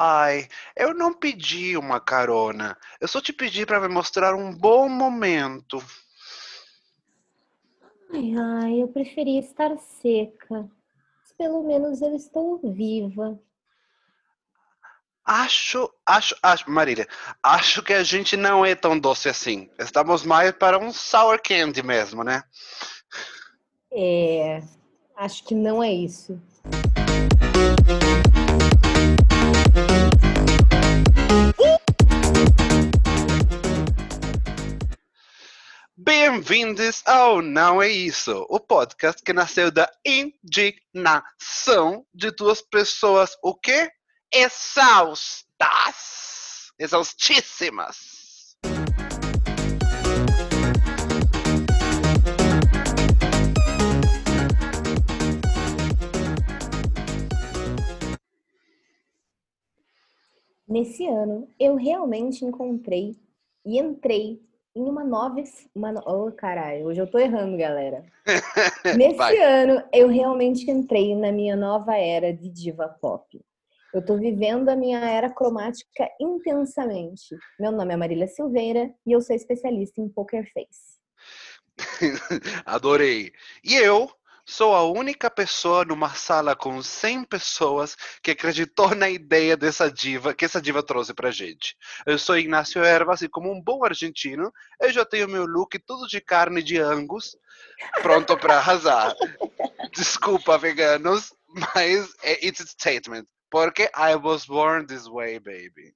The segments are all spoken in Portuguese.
Ai, eu não pedi uma carona. Eu só te pedi para me mostrar um bom momento. Ai, ai, eu preferia estar seca. Mas pelo menos eu estou viva. Acho, acho, acho, Marília, acho que a gente não é tão doce assim. Estamos mais para um sour candy mesmo, né? É, acho que não é isso. Bem-vindos ao Não É Isso, o podcast que nasceu da indignação de duas pessoas, o quê? Exaustas! Exaustíssimas! Nesse ano, eu realmente encontrei e entrei em uma nova. Uma, oh, caralho, hoje eu tô errando, galera. Nesse Vai. ano, eu realmente entrei na minha nova era de diva pop. Eu tô vivendo a minha era cromática intensamente. Meu nome é Marília Silveira e eu sou especialista em poker face. Adorei. E eu sou a única pessoa numa sala com 100 pessoas que acreditou na ideia dessa diva, que essa diva trouxe pra gente. Eu sou Ignacio Ervas e como um bom argentino, eu já tenho meu look tudo de carne de angus, pronto pra arrasar. Desculpa, veganos, mas é it's a statement. Porque I was born this way, baby.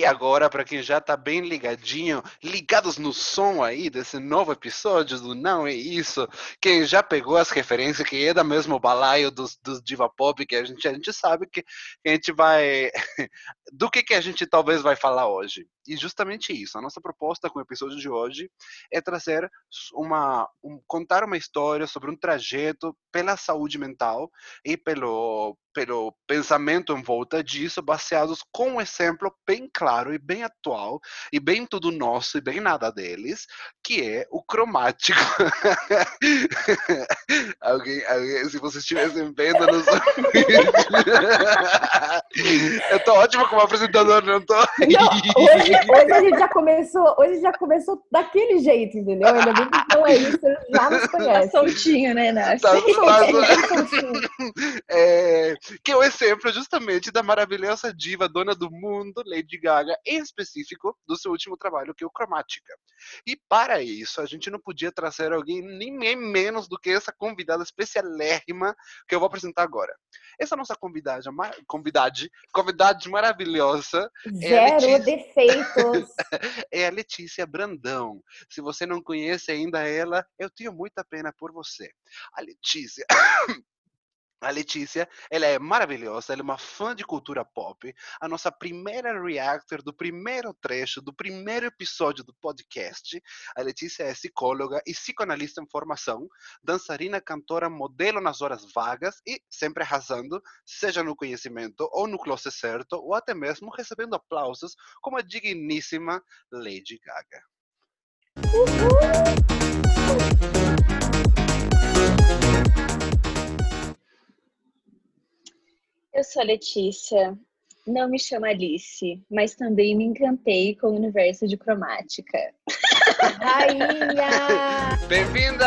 E agora, para quem já tá bem ligadinho, ligados no som aí desse novo episódio do Não É Isso, quem já pegou as referências, que é da mesmo balaio dos, dos diva pop, que a gente, a gente sabe que a gente vai... do que, que a gente talvez vai falar hoje. E justamente isso, a nossa proposta com o episódio de hoje é trazer uma... Um, contar uma história sobre um trajeto pela saúde mental e pelo, pelo pensamento em volta disso, baseados com um exemplo bem claro e bem atual, e bem tudo nosso e bem nada deles, que é o cromático. alguém, alguém, se vocês estivessem vendo nos Eu tô ótimo como apresentador, não tô? Não, hoje, hoje a gente já começou, hoje já começou daquele jeito, entendeu? Ainda bem que não é isso, já nos Tá conhece. soltinho, né, Nath? Tá- Bem tá- soltinho, bem soltinho. É, que é o exemplo justamente da maravilhosa diva dona do mundo, Lady Gaga, em específico do seu último trabalho, que é o Cromática. E para isso, a gente não podia trazer alguém nem menos do que essa convidada especialérrima que eu vou apresentar agora. Essa nossa convidada, convidade, convidade maravilhosa Zero Letícia. defeitos. é a Letícia Brandão. Se você não conhece ainda ela, eu tenho muita pena por você. A Letícia. A Letícia, ela é maravilhosa, ela é uma fã de cultura pop, a nossa primeira reactor do primeiro trecho, do primeiro episódio do podcast. A Letícia é psicóloga e psicoanalista em formação, dançarina, cantora, modelo nas horas vagas e sempre arrasando, seja no conhecimento ou no closet certo, ou até mesmo recebendo aplausos como a digníssima Lady Gaga. Eu sou a Letícia. Não me chamo Alice, mas também me encantei com o universo de cromática. Rainha! Bem-vinda!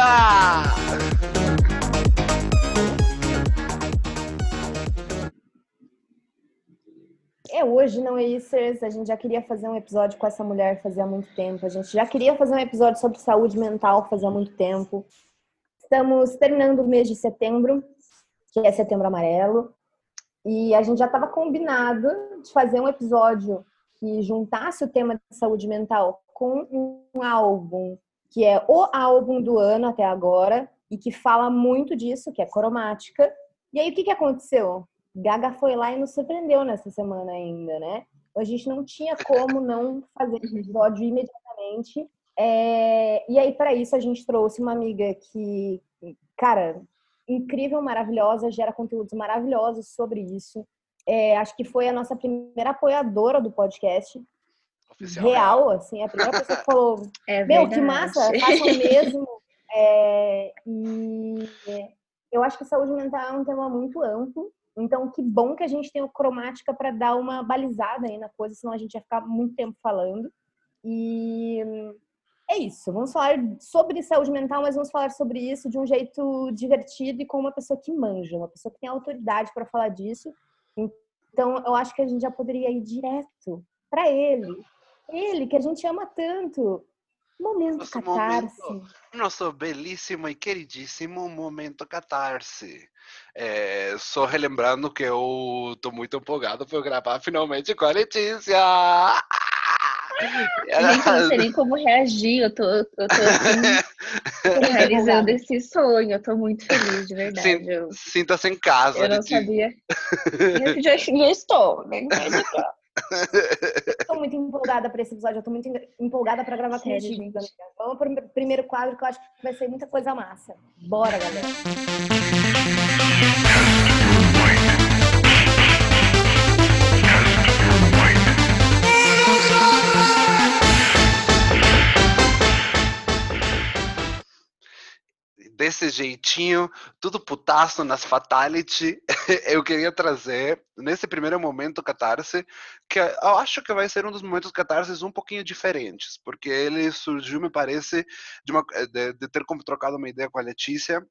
É, hoje não é isso. A gente já queria fazer um episódio com essa mulher fazia muito tempo. A gente já queria fazer um episódio sobre saúde mental fazia muito tempo. Estamos terminando o mês de setembro, que é setembro amarelo. E a gente já estava combinado de fazer um episódio que juntasse o tema de saúde mental com um álbum que é o álbum do ano até agora e que fala muito disso, que é Cromática. E aí o que, que aconteceu? Gaga foi lá e nos surpreendeu nessa semana ainda, né? A gente não tinha como não fazer esse episódio imediatamente. É, E aí, para isso, a gente trouxe uma amiga que, cara, incrível, maravilhosa, gera conteúdos maravilhosos sobre isso. É, acho que foi a nossa primeira apoiadora do podcast. Oficial, real, assim, a primeira pessoa que falou: é Meu, que massa, façam mesmo. É, e eu acho que saúde mental é um tema muito amplo. Então, que bom que a gente tem o cromática para dar uma balizada aí na coisa, senão a gente ia ficar muito tempo falando. E é isso. Vamos falar sobre saúde mental, mas vamos falar sobre isso de um jeito divertido e com uma pessoa que manja, uma pessoa que tem autoridade para falar disso. Então, eu acho que a gente já poderia ir direto para ele. Ele, que a gente ama tanto. Momento nosso catarse. Momento, nosso belíssimo e queridíssimo momento catarse. É, só relembrando que eu tô muito empolgado por gravar finalmente com a Letícia. Gente, eu não sei nem como reagir. Eu tô, eu tô assim, realizando esse sonho. Eu tô muito feliz, de verdade. Sinta-se em casa. Eu não sabia. Eu já, já estou, né? Estou muito empolgada para esse episódio. Eu tô muito empolgada para gravar Sério, contigo. Gente. Vamos para o primeiro quadro que eu acho que vai ser muita coisa massa. Bora, galera. Desse jeitinho, tudo putaço nas fatality, eu queria trazer, nesse primeiro momento catarse, que eu acho que vai ser um dos momentos catarses um pouquinho diferentes, porque ele surgiu, me parece, de, uma, de, de ter trocado uma ideia com a Letícia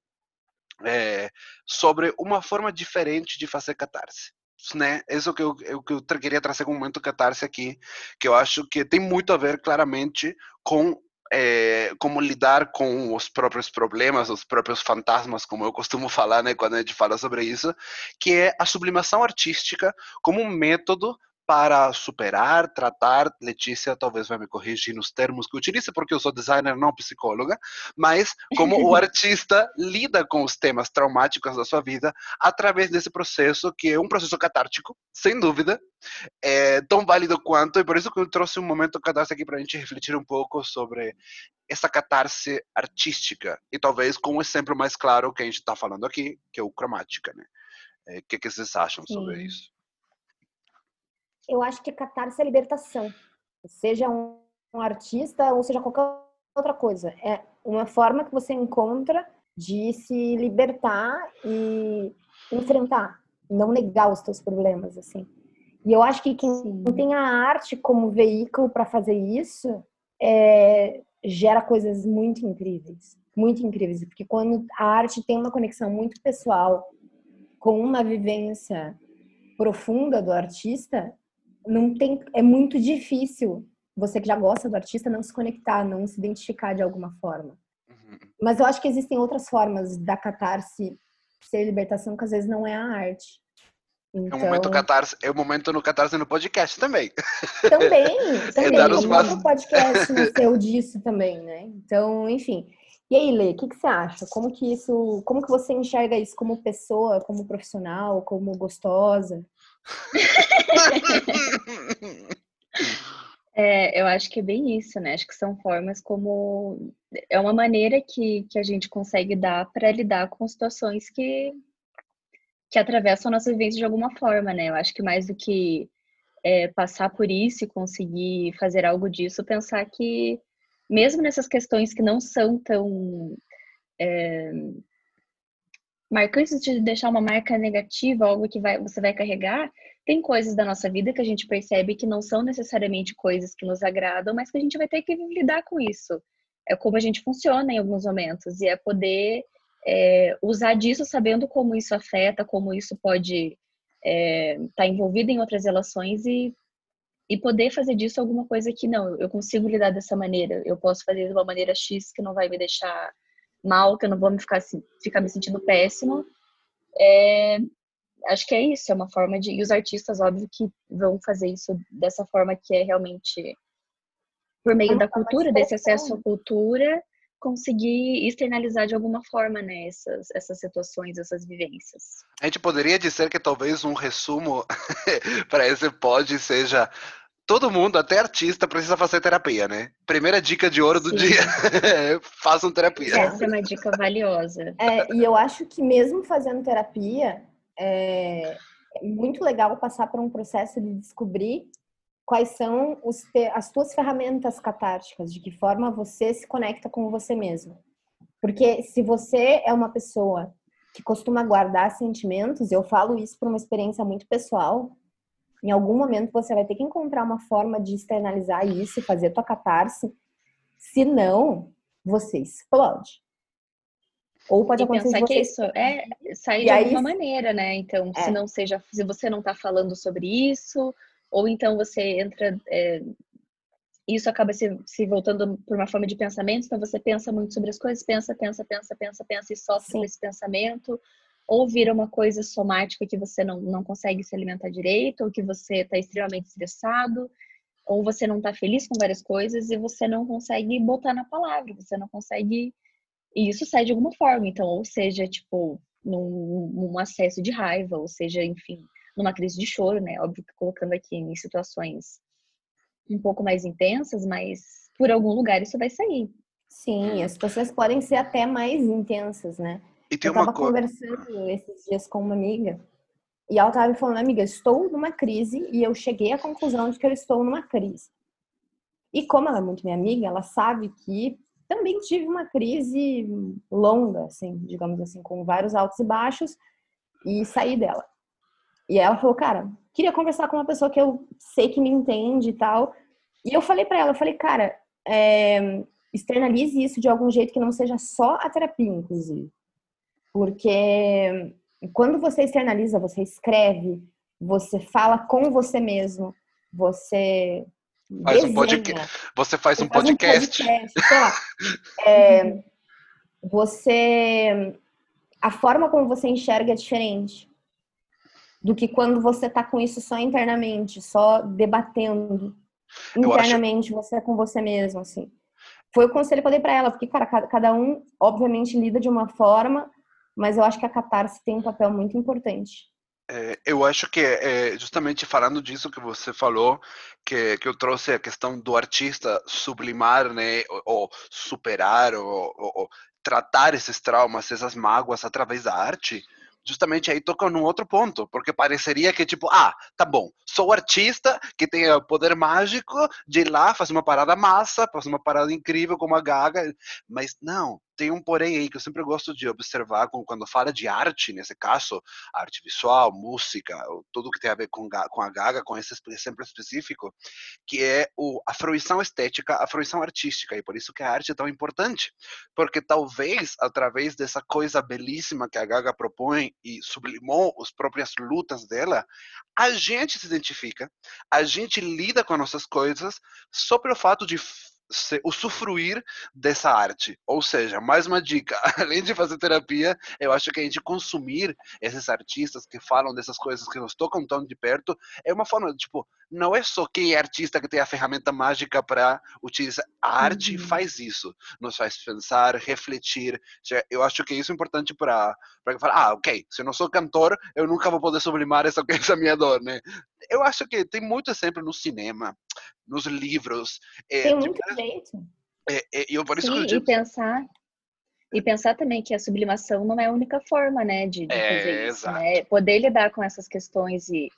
é, sobre uma forma diferente de fazer catarse né? Isso que eu, que eu queria trazer como momento catarse aqui, que eu acho que tem muito a ver claramente com é, como lidar com os próprios problemas, os próprios fantasmas, como eu costumo falar, né, quando a gente fala sobre isso, que é a sublimação artística como um método para superar, tratar, Letícia talvez vai me corrigir nos termos que utilizo, porque eu sou designer, não psicóloga, mas como o artista lida com os temas traumáticos da sua vida através desse processo, que é um processo catártico, sem dúvida, é tão válido quanto, e por isso que eu trouxe um momento catarse aqui para a gente refletir um pouco sobre essa catarse artística, e talvez com um exemplo mais claro que a gente está falando aqui, que é o cromática, né? O é, que, que vocês acham Sim. sobre isso? Eu acho que catarse é libertação. Seja um, um artista ou seja qualquer outra coisa. É uma forma que você encontra de se libertar e enfrentar, não negar os seus problemas, assim. E eu acho que quem tem a arte como veículo para fazer isso é, gera coisas muito incríveis, muito incríveis, porque quando a arte tem uma conexão muito pessoal com uma vivência profunda do artista, não tem, é muito difícil você que já gosta do artista não se conectar, não se identificar de alguma forma. Uhum. Mas eu acho que existem outras formas da catarse ser libertação que às vezes não é a arte. Então... É, o momento catarse, é o momento no catarse no podcast também. Também, também. É o próprio podcast nasceu disso também, né? Então, enfim. E aí, Lê, o que, que você acha? Como que isso, como que você enxerga isso como pessoa, como profissional, como gostosa? É, eu acho que é bem isso, né? Acho que são formas como. É uma maneira que, que a gente consegue dar para lidar com situações que, que atravessam a nossa vivência de alguma forma, né? Eu acho que mais do que é, passar por isso e conseguir fazer algo disso, pensar que, mesmo nessas questões que não são tão. É, marcantes de deixar uma marca negativa, algo que vai, você vai carregar, tem coisas da nossa vida que a gente percebe que não são necessariamente coisas que nos agradam, mas que a gente vai ter que lidar com isso. É como a gente funciona em alguns momentos, e é poder é, usar disso sabendo como isso afeta, como isso pode estar é, tá envolvido em outras relações e, e poder fazer disso alguma coisa que não, eu consigo lidar dessa maneira, eu posso fazer de uma maneira X que não vai me deixar mal, que eu não vou me ficar, ficar me sentindo péssimo. É, acho que é isso, é uma forma de. E os artistas, óbvio, que vão fazer isso dessa forma que é realmente por meio é da cultura, desse acesso à cultura, conseguir externalizar de alguma forma né, essas, essas situações, essas vivências. A gente poderia dizer que talvez um resumo para esse pod seja todo mundo, até artista, precisa fazer terapia, né? Primeira dica de ouro do Sim. dia: façam terapia. Essa é uma dica valiosa. É, e eu acho que mesmo fazendo terapia, é muito legal passar por um processo de descobrir quais são te, as tuas ferramentas catárticas, de que forma você se conecta com você mesmo. Porque se você é uma pessoa que costuma guardar sentimentos, eu falo isso por uma experiência muito pessoal, em algum momento você vai ter que encontrar uma forma de externalizar isso e fazer tua catarse. Senão, você explode. Ou pode e acontecer pensar que isso é sair e de aí, alguma maneira, né? Então, é. se não seja, se você não está falando sobre isso, ou então você entra, é, isso acaba se, se voltando por uma forma de pensamento, então você pensa muito sobre as coisas, pensa, pensa, pensa, pensa, pensa e sofre Sim. esse pensamento, ou vira uma coisa somática que você não, não consegue se alimentar direito, ou que você está extremamente estressado, ou você não está feliz com várias coisas e você não consegue botar na palavra, você não consegue. E isso sai de alguma forma, então, ou seja, tipo, num, num acesso de raiva, ou seja, enfim, numa crise de choro, né? Óbvio que colocando aqui em situações um pouco mais intensas, mas por algum lugar isso vai sair. Sim, as situações podem ser até mais intensas, né? E tem eu estava conversando esses dias com uma amiga e ela estava me falando, amiga, estou numa crise e eu cheguei à conclusão de que eu estou numa crise. E como ela é muito minha amiga, ela sabe que também tive uma crise longa, assim, digamos assim, com vários altos e baixos e saí dela. E ela falou, cara, queria conversar com uma pessoa que eu sei que me entende e tal. E eu falei para ela, eu falei, cara, é, externalize isso de algum jeito que não seja só a terapia, inclusive. Porque quando você externaliza, você escreve, você fala com você mesmo, você faz um podcast, você faz um faz podcast, um podcast é, você a forma como você enxerga é diferente do que quando você tá com isso só internamente, só debatendo internamente acho... você é com você mesmo, assim. Foi o conselho que eu dei para ela, porque cara, cada um obviamente lida de uma forma mas eu acho que a catarse tem um papel muito importante. É, eu acho que é, justamente falando disso que você falou, que, que eu trouxe a questão do artista sublimar, né, ou, ou superar, ou, ou, ou, tratar esses traumas, essas mágoas através da arte, justamente aí toca num outro ponto, porque pareceria que, tipo, ah, tá bom, sou artista que tem o poder mágico de ir lá, fazer uma parada massa, fazer uma parada incrível como a Gaga, mas não, tem um porém aí que eu sempre gosto de observar quando fala de arte, nesse caso, arte visual, música, tudo que tem a ver com, com a Gaga, com esse exemplo específico, que é o, a fruição estética, a fruição artística, e por isso que a arte é tão importante, porque talvez através dessa coisa belíssima que a Gaga propõe e sublimou as próprias lutas dela, a gente se identifica, a gente lida com as nossas coisas só pelo fato de se, usufruir dessa arte. Ou seja, mais uma dica, além de fazer terapia, eu acho que a gente consumir esses artistas que falam dessas coisas que nos tocam tão de perto, é uma forma, tipo, não é só quem é artista que tem a ferramenta mágica para utilizar. A arte uhum. faz isso, nos faz pensar, refletir. Eu acho que isso é importante para para falar, ah, ok, se eu não sou cantor, eu nunca vou poder sublimar essa, essa minha dor, né? Eu acho que tem muito exemplo no cinema, nos livros. É, tem muito de, jeito. É, é, eu, por isso Sim, que eu... e pensar e pensar também que a sublimação não é a única forma, né, de, de é, fazer isso, exato. né? Poder lidar com essas questões e,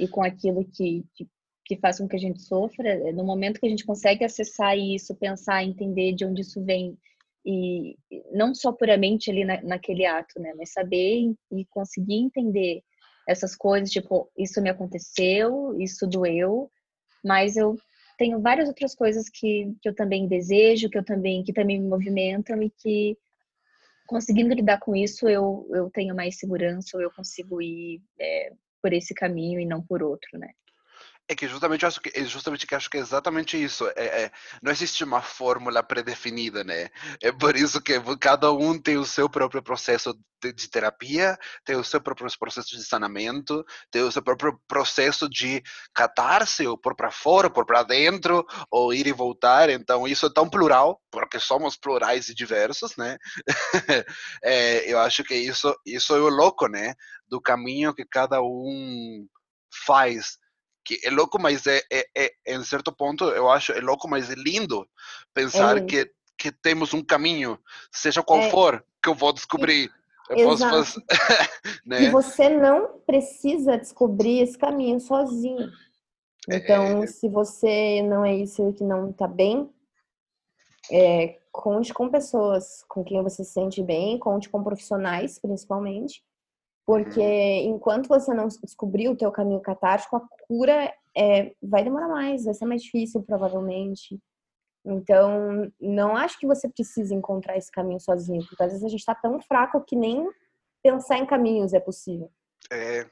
e com aquilo que, que, que, faz com que a gente sofra, é, no momento que a gente consegue acessar isso, pensar, entender de onde isso vem, e não só puramente ali na, naquele ato, né, mas saber e conseguir entender essas coisas, tipo, isso me aconteceu, isso doeu, mas eu tenho várias outras coisas que, que eu também desejo, que eu também que também me movimentam e que conseguindo lidar com isso eu, eu tenho mais segurança, ou eu consigo ir é, por esse caminho e não por outro, né? É que justamente acho que é justamente acho que é exatamente isso. É, é, não existe uma fórmula pré-definida, né? É por isso que cada um tem o seu próprio processo de, de, terapia, tem o seu próprio processo de sanamento, tem o seu próprio processo de catarse, ou por para fora, ou por para dentro, ou ir e voltar. Então isso é tão plural, porque somos plurais e diversos, né? é, eu acho que isso isso é o louco, né? Do caminho que cada um faz que é louco, mas é, é, é, em certo ponto eu acho é louco, mas é lindo pensar É. que que temos um caminho, seja qual É. for, que eu vou descobrir. Eu posso Exato. fazer, E né? você não precisa descobrir esse caminho sozinho. É. Então, se você não é isso que não tá bem, é, conte com pessoas com quem você se sente bem, conte com profissionais, principalmente, porque Uhum. enquanto você não descobrir o teu caminho catártico, a cura é, vai demorar mais, vai ser mais difícil, provavelmente. Então, não acho que você precisa encontrar esse caminho sozinho, porque às vezes a gente tá tão fraco que nem pensar em caminhos é possível. É,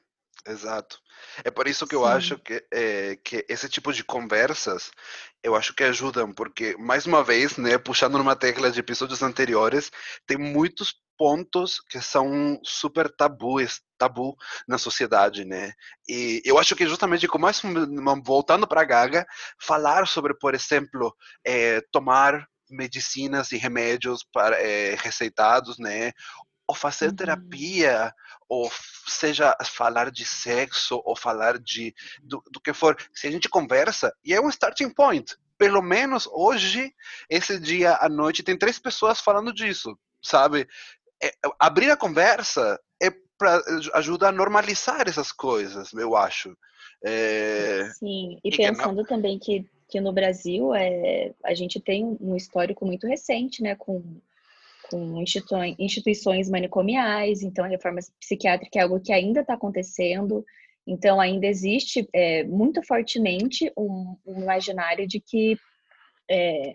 exato. É por isso que eu Sim. acho que, é, que esse tipo de conversas, eu acho que ajudam, porque, mais uma vez, né, puxando numa tecla de episódios anteriores, tem muitos pontos que são super tabus, tabu na sociedade, né? E eu acho que justamente como mais voltando para a Gaga, falar sobre, por exemplo, eh, tomar medicinas e remédios para, eh, receitados, né? Ou fazer Uhum. terapia, ou seja falar de sexo, ou falar de do, do que for. Se a gente conversa, e é um starting point. Pelo menos hoje, esse dia à noite, tem três pessoas falando disso, sabe? É, abrir a conversa é para ajudar a normalizar essas coisas, eu acho. É, Sim, E e que não- pensando também que, que no Brasil é, a gente tem um histórico muito recente, né, com, com institui- instituições manicomiais, então a reforma psiquiátrica é algo que ainda está acontecendo, então ainda existe é, muito fortemente um, um imaginário de que é,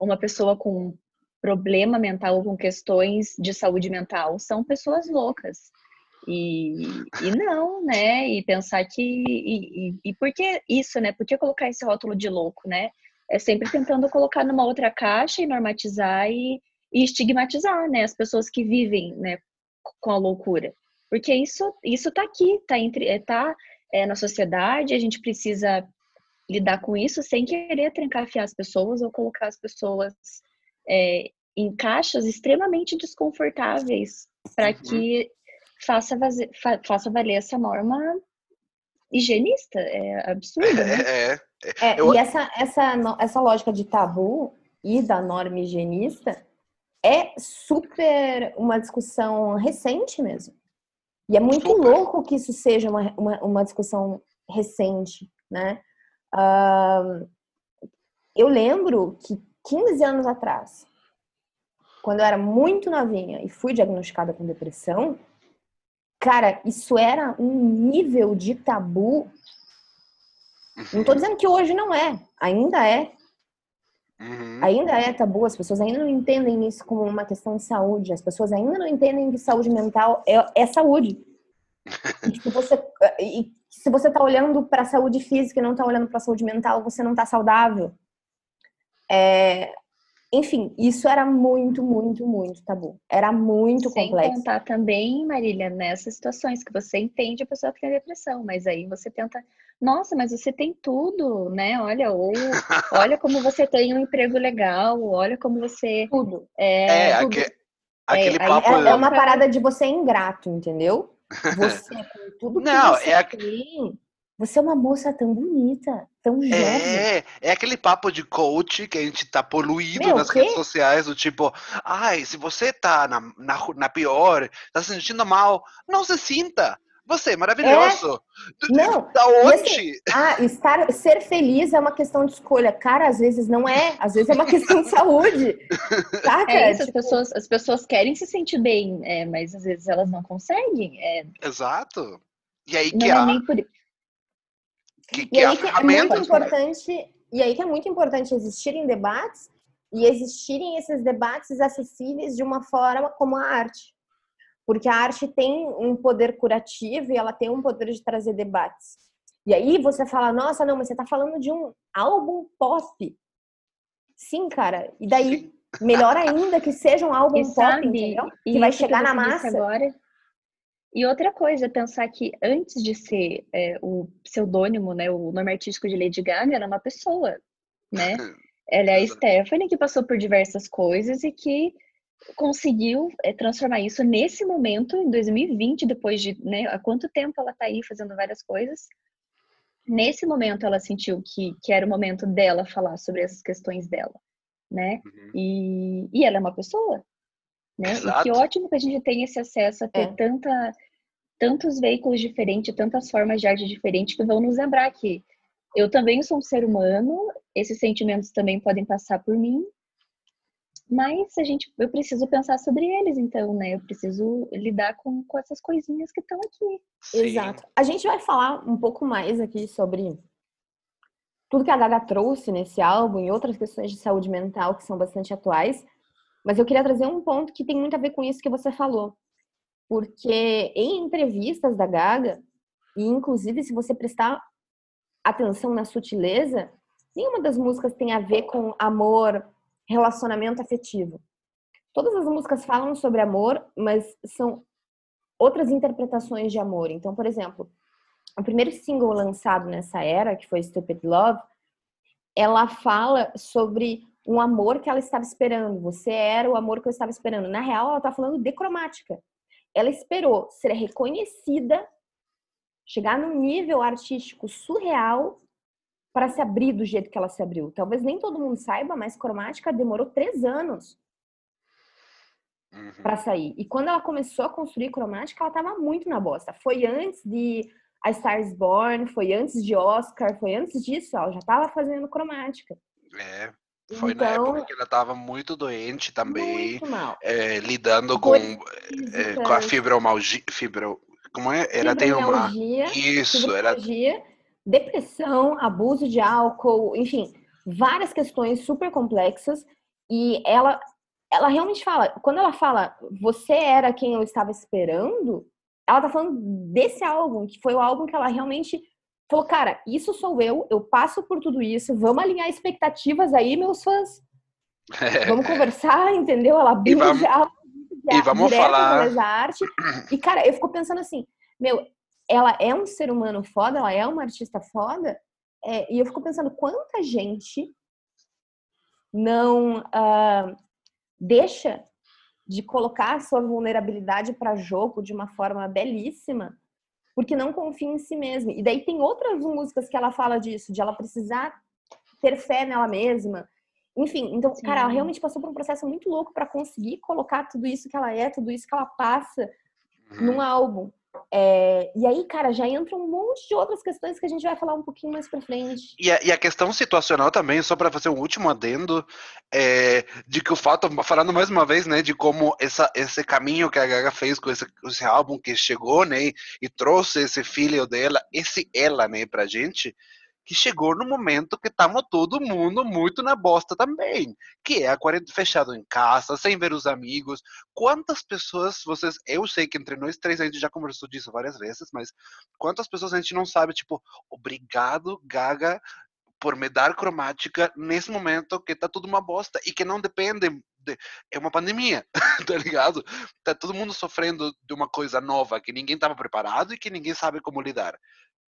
uma pessoa com problema mental ou com questões de saúde mental são pessoas loucas. E, e não, né? E pensar que. E, e, e por que isso, né? Por que colocar esse rótulo de louco, né? É sempre tentando colocar numa outra caixa e normatizar e, e estigmatizar, né? As pessoas que vivem, né? Com a loucura. Porque isso, isso tá aqui, tá, entre, é, tá é, na sociedade, a gente precisa lidar com isso sem querer trancafiar as pessoas ou colocar as pessoas é, em caixas extremamente desconfortáveis para Uhum. que faça, vaze- fa- faça valer essa norma higienista. É absurdo, né? é, é, É, Eu- E essa, essa, essa lógica de tabu e da norma higienista é super uma discussão recente mesmo. E é muito Super. louco que isso seja uma, uma, uma discussão recente, né? Ah, eu lembro que 15 anos atrás, quando eu era muito novinha e fui diagnosticada com depressão, cara, isso era um nível de tabu não tô dizendo que hoje não é, ainda é, Uhum. ainda é tabu, as pessoas ainda não entendem isso como uma questão de saúde, as pessoas ainda não entendem que saúde mental é, é saúde. E se você, e se você tá olhando para a saúde física e não tá olhando para a saúde mental, você não tá saudável. É, enfim, isso era muito, muito, muito tabu. Era muito Sem complexo. contar também, Marília, nessas situações que você entende a pessoa que tem depressão, mas aí você tenta, nossa, mas você tem tudo, né? Olha, ou olha como você tem um emprego legal, olha como você Tudo. é, É, tudo. aque- aquele aí- papo. É, é uma parada de você ingrato, entendeu? Você, com tudo que Não, você é a- tem, você é uma moça tão bonita, tão jovem. É, é aquele papo de coach que a gente tá poluído Meu, nas quê? redes sociais, do tipo, ai, se você tá na, na, na pior, tá se sentindo mal, não se sinta. Você é maravilhoso. Não, Da onde? ah, estar, ser feliz é uma questão de escolha. Cara, às vezes não é, às vezes é uma questão de saúde. Saca? É isso, as Tipo, pessoas, as pessoas querem se sentir bem, é, mas às vezes elas não conseguem. É, Exato. E aí que não é há, nem por que, E que há aí que é muito ferramentas. né? importante, e aí que é muito importante existirem debates e existirem esses debates acessíveis de uma forma como a arte. Porque a arte tem um poder curativo e ela tem um poder de trazer debates. E aí você fala, nossa, não, mas você tá falando de um álbum pop. Sim, cara. E daí, Sim. melhor ainda que seja um álbum E pop, sabe, entendeu? e Que vai chegar na você disse massa. Agora, e outra coisa, pensar que antes de ser é, o pseudônimo, né, o nome artístico de Lady Gaga, era uma pessoa, né? Ela é a. Stephanie, que passou por diversas coisas e que conseguiu é, transformar isso nesse momento, em 2020, depois de, né, há quanto tempo ela tá aí fazendo várias coisas, nesse momento ela sentiu que, que era o momento dela falar sobre essas questões dela, né? Uhum. E, e ela é uma pessoa, né? Exato. E que ótimo que a gente tem esse acesso a ter É. tanta, tantos veículos diferentes, tantas formas de arte diferentes que vão nos lembrar que eu também sou um ser humano, esses sentimentos também podem passar por mim, mas a gente, eu preciso pensar sobre eles, então, né? Eu preciso lidar com, com essas coisinhas que estão aqui. Sim. Exato. A gente vai falar um pouco mais aqui sobre tudo que a Gaga trouxe nesse álbum e outras questões de saúde mental que são bastante atuais. Mas eu queria trazer um ponto que tem muito a ver com isso que você falou. Porque em entrevistas da Gaga, e inclusive se você prestar atenção na sutileza, nenhuma das músicas tem a ver com amor, relacionamento afetivo. Todas as músicas falam sobre amor, mas são outras interpretações de amor. Então, por exemplo, o primeiro single lançado nessa era, que foi Stupid Love, ela fala sobre um amor que ela estava esperando. Você era o amor que eu estava esperando. Na real, ela está falando de cromática. Ela esperou ser reconhecida, chegar num nível artístico surreal para se abrir do jeito que ela se abriu. Talvez nem todo mundo saiba, mas cromática demorou três anos Uhum. para sair. E quando ela começou a construir cromática, ela tava muito na bosta. Foi antes de A Star is Born, foi antes de Oscar, foi antes disso, ela já tava fazendo cromática. É, foi na Então- época que ela tava muito doente também, Muito mal. é, lidando com, Dores é, com a físicas, fibromialgia, fibro, como é? Era tem uma isso, era depressão, abuso de álcool, enfim, várias questões super complexas. E ela, ela realmente fala, quando ela fala, você era quem eu estava esperando, ela tá falando desse álbum, que foi o álbum que ela realmente falou, cara, isso sou eu, eu passo por tudo isso, vamos alinhar expectativas aí, meus fãs. Vamos conversar, entendeu? Ela abriu vamos- já e vamos falar- arte. E, cara, eu fico pensando assim, meu, ela é um ser humano foda, ela é uma artista foda, é, e eu fico pensando quanta gente não ah, deixa de colocar a sua vulnerabilidade para jogo de uma forma belíssima, porque não confia em si mesma. E daí tem outras músicas que ela fala disso, de ela precisar ter fé nela mesma. Enfim, então, Sim. cara, ela realmente passou por um processo muito louco para conseguir colocar tudo isso que ela é, tudo isso que ela passa Uhum. num álbum. É, e aí, cara, já entra um monte de outras questões que a gente vai falar um pouquinho mais pra frente. E a, e a questão situacional também, só para fazer um último adendo, é, de que o fato, falando mais uma vez, né, de como essa, esse caminho que a Gaga fez com esse, esse álbum que chegou, né, e trouxe esse filho dela, esse ela, né, pra gente, que chegou no momento que estamos todo mundo muito na bosta também, que é a quarentena fechado em casa, sem ver os amigos. Quantas pessoas vocês, eu sei que entre nós três a gente já conversou disso várias vezes, mas quantas pessoas a gente não sabe, tipo, obrigado, Gaga, por me dar cromática nesse momento que tá tudo uma bosta e que não depende de, é uma pandemia, tá ligado? Tá todo mundo sofrendo de uma coisa nova que ninguém estava preparado e que ninguém sabe como lidar.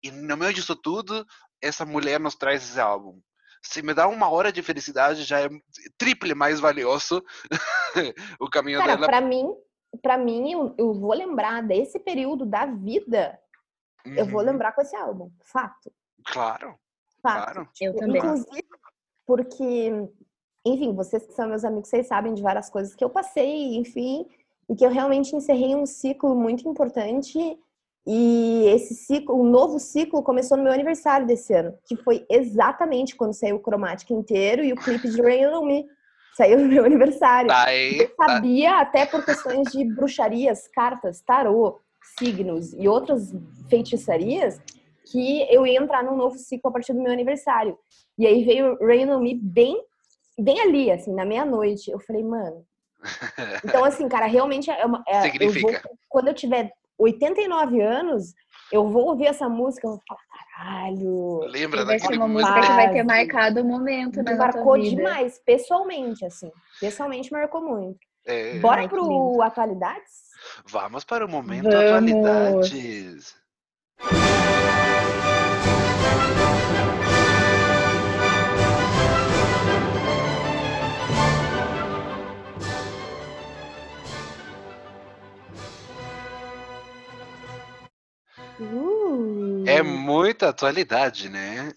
E no meio disso tudo, essa mulher nos traz esse álbum. Se me dá uma hora de felicidade, já é triple mais valioso o caminho Cara, dela. pra mim, para mim, eu, eu vou lembrar desse período da vida, eu vou Uhum, lembrar com esse álbum. Fato. Claro, Fato. claro. Eu também. Inclusive, porque, enfim, vocês que são meus amigos, vocês sabem de várias coisas que eu passei, enfim, e que eu realmente encerrei um ciclo muito importante. E esse ciclo, um novo ciclo começou no meu aniversário desse ano, que foi exatamente quando saiu o Cromática inteiro e o clipe de Rain on Me saiu no meu aniversário. Tá aí, Eu tá- sabia, até por questões de bruxarias, cartas, tarô, signos e outras feitiçarias, que eu ia entrar num novo ciclo a partir do meu aniversário. E aí veio Rain on Me bem, bem ali, assim, na meia-noite. Eu falei, mano. Então, assim, cara, realmente é uma. é- eu Significa. vou- quando eu tiver 89 anos, eu vou ouvir essa música e vou falar, caralho. Lembra daquele uma música que vai ter marcado o momento né, marcou vida. demais, pessoalmente, assim. Pessoalmente marcou muito. É, Bora Ai, pro Atualidades? Vamos para o momento Vamos. atualidades. Uh. É muita atualidade, né?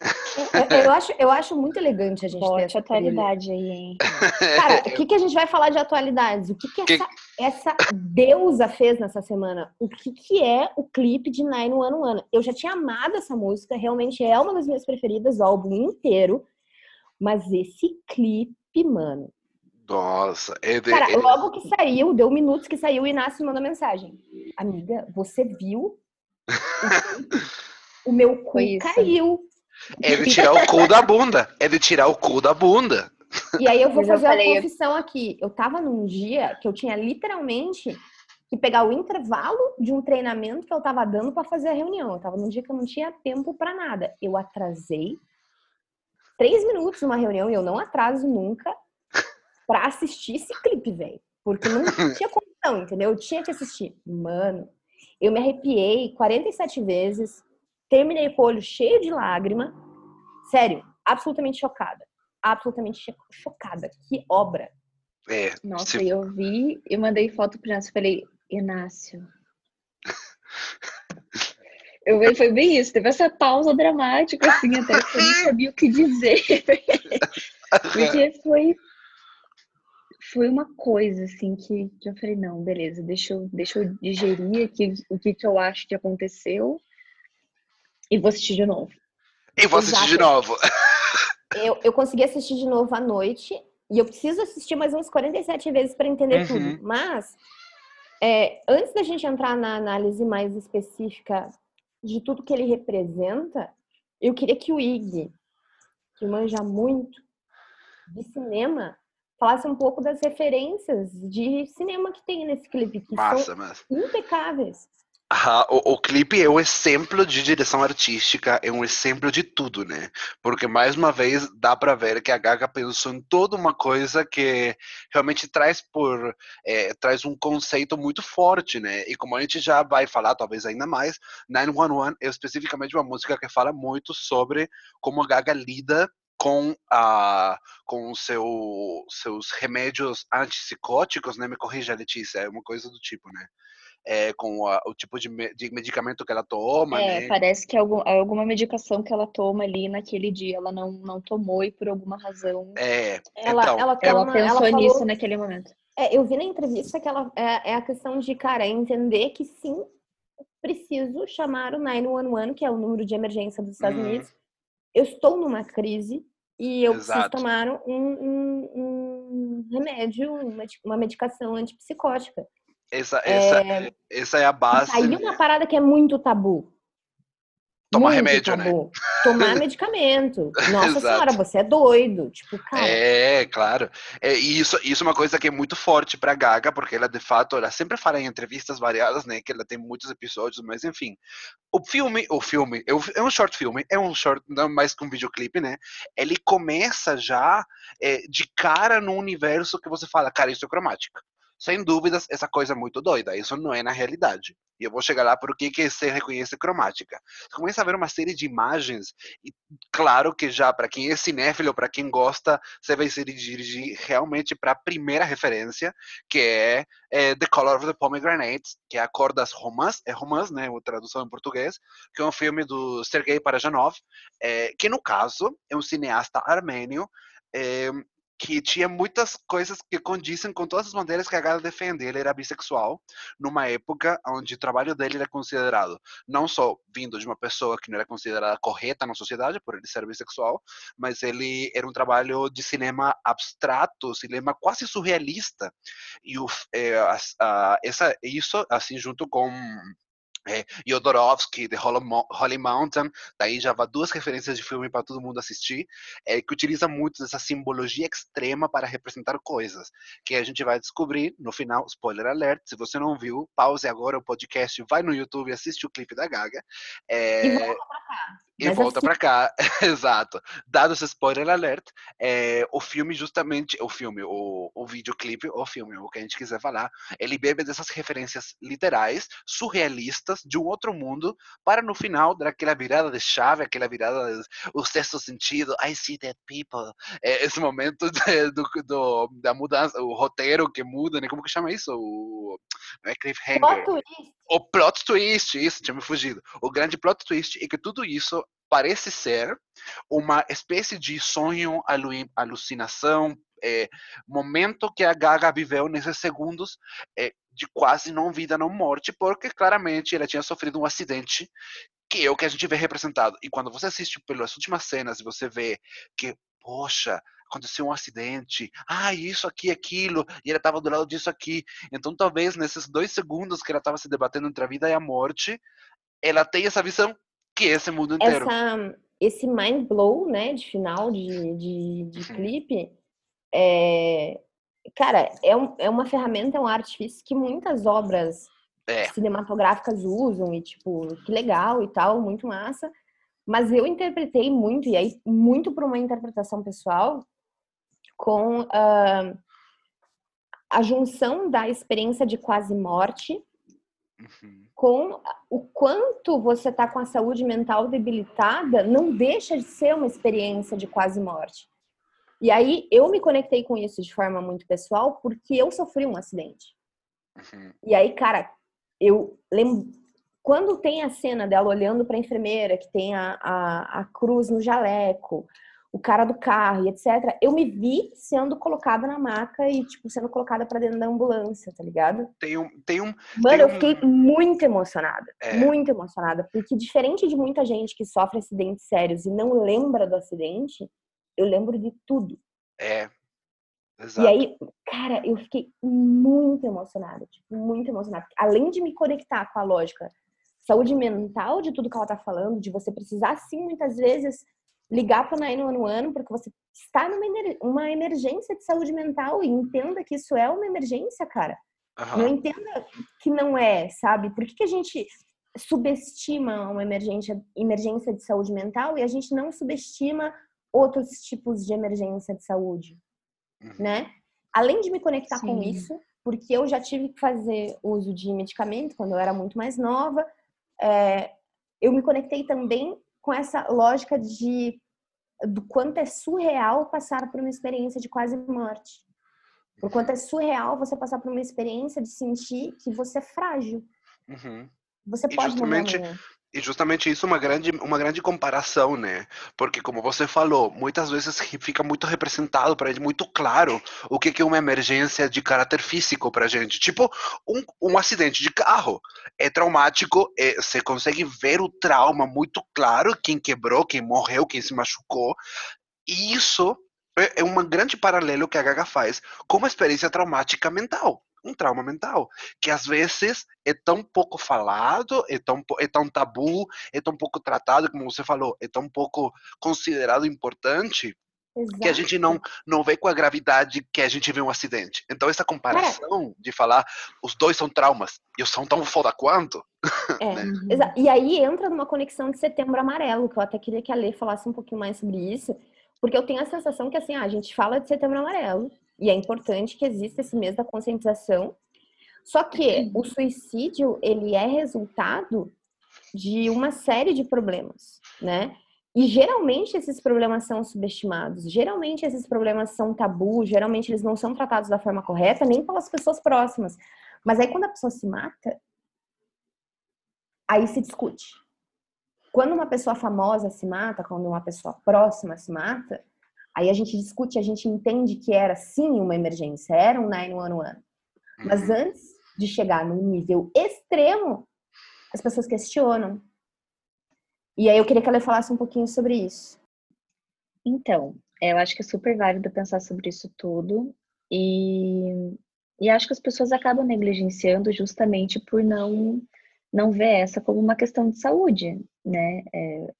Eu, eu, acho, eu acho muito elegante a gente Bote ter essa atualidade aí, hein? Cara, o que, que a gente vai falar de atualidades? O que, que, essa, essa deusa fez nessa semana? O que, que é o clipe de Nine One One? Eu já tinha amado essa música, realmente é uma das minhas preferidas do álbum inteiro. Mas esse clipe, mano. Nossa, é de, Cara, é... logo que saiu, deu minutos que saiu, o Inácio mandou mensagem. Amiga, você viu? O, meu cu caiu. É de tirar o cu da bunda. É de tirar o cu da bunda. E aí eu vou Mas eu fazer falei- uma confissão aqui. Eu tava num dia que eu tinha literalmente que pegar o intervalo de um treinamento que eu tava dando pra fazer a reunião. Eu tava num dia que eu não tinha tempo pra nada. Eu atrasei três minutos numa reunião e eu não atraso nunca pra assistir esse clipe, velho. Porque não tinha condição, entendeu? Eu tinha que assistir. Mano, eu me arrepiei 47 vezes, terminei com o olho cheio de lágrima. Sério, absolutamente chocada. Absolutamente cho- chocada. Que obra. É, Nossa, se- eu vi, eu mandei foto pro Inácio, falei, Inácio. Eu vi- foi bem isso, teve essa pausa dramática, assim, até que eu nem sabia o que dizer. Porque foi, foi uma coisa, assim, que, que eu falei, não, beleza, deixa eu, deixa eu digerir aqui o que, que eu acho que aconteceu e vou assistir de novo. E vou assistir de Exato. novo. Eu, eu consegui assistir de novo à noite e eu preciso assistir mais uns 47 vezes para entender Uhum. tudo. Mas, é, antes da gente entrar na análise mais específica de tudo que ele representa, eu queria que o Ig, que manja muito de cinema, falasse um pouco das referências de cinema que tem nesse clipe, que Massa, são impecáveis. Ah, o, o clipe é um exemplo de direção artística, é um exemplo de tudo, né? Porque, mais uma vez, dá para ver que a Gaga pensou em toda uma coisa que realmente traz por eh, traz um conceito muito forte, né? E como a gente já vai falar, talvez ainda mais, 911 é especificamente uma música que fala muito sobre como a Gaga lida com a com o seu seus remédios antipsicóticos, né? Me corrija, Letícia, é uma coisa do tipo, né? é, com a- o tipo de, me- de medicamento que ela toma, É, né? parece que algum, alguma medicação que ela toma ali naquele dia, ela não, não tomou e por alguma razão É, Ela, então, ela, ela pensou falou- nisso naquele momento. É, eu vi na entrevista que ela é, é a questão de, cara, entender que sim, preciso chamar o 911, que é o número de emergência dos Estados Uhum. Unidos. Eu estou numa crise e eu preciso Exato. tomar um, um- um remédio, uma, uma medicação antipsicótica. essa, essa, É, essa é a base. Aí né? uma parada que é muito tabu. Tomar remédio, né? Tomar medicamento. Nossa senhora, você é doido. Tipo, cara, É, claro. É, e isso, isso é uma coisa que é muito forte para Gaga, porque ela de fato, ela sempre fala em entrevistas variadas, né, que ela tem muitos episódios, mas enfim. O filme, o filme, é um- é um short filme, é um short, não mais que um videoclipe, né? Ele começa já é, de cara no universo que você fala, cara, isso é cromática. Sem dúvidas, essa coisa é muito doida. Isso não é na realidade. E eu vou chegar lá por que que se reconhece cromática. Você começa a ver uma série de imagens e claro que já para quem é cinéfilo, para quem gosta, você vai se dirigir realmente para a primeira referência, que é, é, The Color of the Pomegranate, que é a cor das romãs, é romãs, né, a tradução em português, que é um filme do Sergei Parajanov, é, que no caso é um cineasta armênio, é, que tinha muitas coisas que condizem com todas as bandeiras que a Gaga defende. Ele era bissexual, numa época onde o trabalho dele era considerado não só vindo de uma pessoa que não era considerada correta na sociedade por ele ser bissexual, mas ele era um trabalho de cinema abstrato, cinema quase surrealista. E o, é, as- a- essa, isso, assim, junto com é, Jodorowsky, The Holy Mountain, daí já vai duas referências de filme para todo mundo assistir, é, que utiliza muito dessa simbologia extrema para representar coisas, que a gente vai descobrir no final, spoiler alert, se você não viu, pause agora o podcast, vai no YouTube e assiste o clipe da Gaga. É, E volta pra cá. E Mas volta assim... para cá, exato. Dado esse spoiler alert, é, o filme justamente, o filme, o, o videoclipe, o filme, o que a gente quiser falar, ele bebe dessas referências literais, surrealistas, de um outro mundo, para no final dar aquela virada de chave, aquela virada, o sexto sentido, I see dead people, é, esse momento de, do, do, da mudança, o roteiro que muda, né? Como que chama isso? O, não é cliffhanger. Plot o plot twist, isso, tinha me fugido. O grande plot twist é que tudo isso parece ser uma espécie de sonho, alucinação, é, momento que a Gaga viveu nesses segundos é, de quase não vida, não morte, porque claramente ela tinha sofrido um acidente que é o que a gente vê representado. E quando você assiste pelas últimas cenas e você vê que, poxa, aconteceu um acidente, ah, isso aqui, aquilo, e ele estava do lado disso aqui. Então, talvez nesses dois segundos que ela estava se debatendo entre a vida e a morte, ela tem essa visão que esse mundo inteiro. Essa, esse mind blow, né, de final de, de, de uhum. clipe, é, cara, é, um, é uma ferramenta, é um artifício que muitas obras é. cinematográficas usam e, tipo, que legal e tal, muito massa. Mas eu interpretei muito, e aí muito por uma interpretação pessoal, com uh, a junção da experiência de quase morte uhum. com o quanto você está com a saúde mental debilitada, não deixa de ser uma experiência de quase morte. E aí eu me conectei com isso de forma muito pessoal porque eu sofri um acidente. Uhum. E aí, cara, eu lembro quando tem a cena dela olhando para a enfermeira que tem a, a, a cruz no jaleco, o cara do carro e etc. Eu me vi sendo colocada na maca e, tipo, sendo colocada para dentro da ambulância, tá ligado? Tem um. Tem um Mano, tem eu fiquei muito emocionada. É. Muito emocionada. Porque, diferente de muita gente que sofre acidentes sérios e não lembra do acidente, eu lembro de tudo. É. Exato. E aí, cara, eu fiquei muito emocionada. Tipo, muito emocionada. Além de me conectar com a lógica saúde mental de tudo que ela tá falando, de você precisar, sim, muitas vezes ligar para o 911 porque você está numa uma emergência de saúde mental e entenda que isso é uma emergência, cara. Uhum. Não entenda que não é, sabe? Por que, que a gente subestima uma emergência, emergência de saúde mental e a gente não subestima outros tipos de emergência de saúde, uhum. né? Além de me conectar Sim. com isso, porque eu já tive que fazer uso de medicamento quando eu era muito mais nova, é, eu me conectei também com essa lógica de do quanto é surreal passar por uma experiência de quase morte. Por quanto é surreal você passar por uma experiência de sentir que você é frágil. Uhum. Você pode justamente, morrer. E justamente isso é uma grande, uma grande comparação, né? Porque, como você falou, muitas vezes fica muito representado para ele, muito claro o que é uma emergência de caráter físico para gente. Tipo, um, um acidente de carro. É traumático, é, você consegue ver o trauma muito claro, quem quebrou, quem morreu, quem se machucou. E isso é, é um grande paralelo que a Gaga faz com uma experiência traumática mental um trauma mental, que às vezes é tão pouco falado, é tão, é tão tabu, é tão pouco tratado, como você falou, é tão pouco considerado importante, Exato. que a gente não, não vê com a gravidade que a gente vê um acidente. Então, essa comparação de falar os dois são traumas e são tão foda quanto. É, né? E aí entra numa conexão de setembro amarelo, que eu até queria que a Lê falasse um pouquinho mais sobre isso, porque eu tenho a sensação que assim, ah, a gente fala de setembro amarelo, e é importante que exista esse mês da conscientização. Só que o suicídio, ele é resultado de uma série de problemas, né? E geralmente esses problemas são subestimados, geralmente esses problemas são tabu, geralmente eles não são tratados da forma correta, nem pelas pessoas próximas. Mas aí quando a pessoa se mata, aí se discute. Quando uma pessoa famosa se mata, quando uma pessoa próxima se mata, Aí a gente discute, a gente entende que era sim uma emergência, era um 911. Mas uhum. antes de chegar num nível extremo, as pessoas questionam. E aí eu queria que ela falasse um pouquinho sobre isso. Então, eu acho que é super válido pensar sobre isso tudo. E, e acho que as pessoas acabam negligenciando justamente por não, não ver essa como uma questão de saúde, né? É,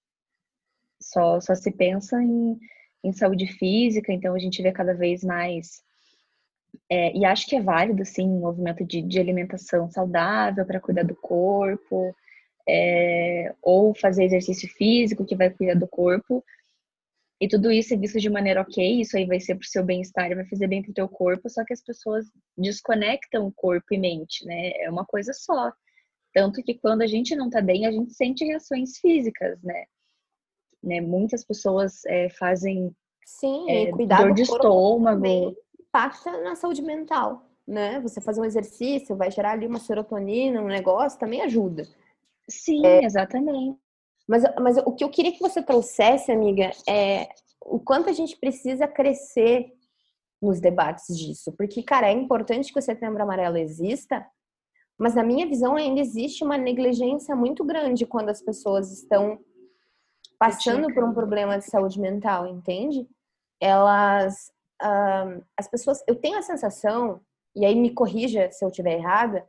só, só se pensa em em saúde física, então a gente vê cada vez mais. É, e acho que é válido, sim, um movimento de, de alimentação saudável para cuidar do corpo, é, ou fazer exercício físico, que vai cuidar do corpo. E tudo isso é visto de maneira ok, isso aí vai ser pro seu bem-estar, vai fazer bem pro teu corpo, só que as pessoas desconectam corpo e mente, né? É uma coisa só. Tanto que quando a gente não tá bem, a gente sente reações físicas, né? Né? Muitas pessoas é, fazem Sim, é, cuidar dor de estômago. Impacta na saúde mental, né? Você fazer um exercício, vai gerar ali uma serotonina, um negócio, também ajuda. Sim, é, exatamente. Mas, mas o que eu queria que você trouxesse, amiga, é o quanto a gente precisa crescer nos debates disso. Porque, cara, é importante que o setembro amarelo exista, mas na minha visão ainda existe uma negligência muito grande quando as pessoas estão passando por um problema de saúde mental, entende? Elas, as pessoas, eu tenho a sensação, e aí me corrija se eu estiver errada,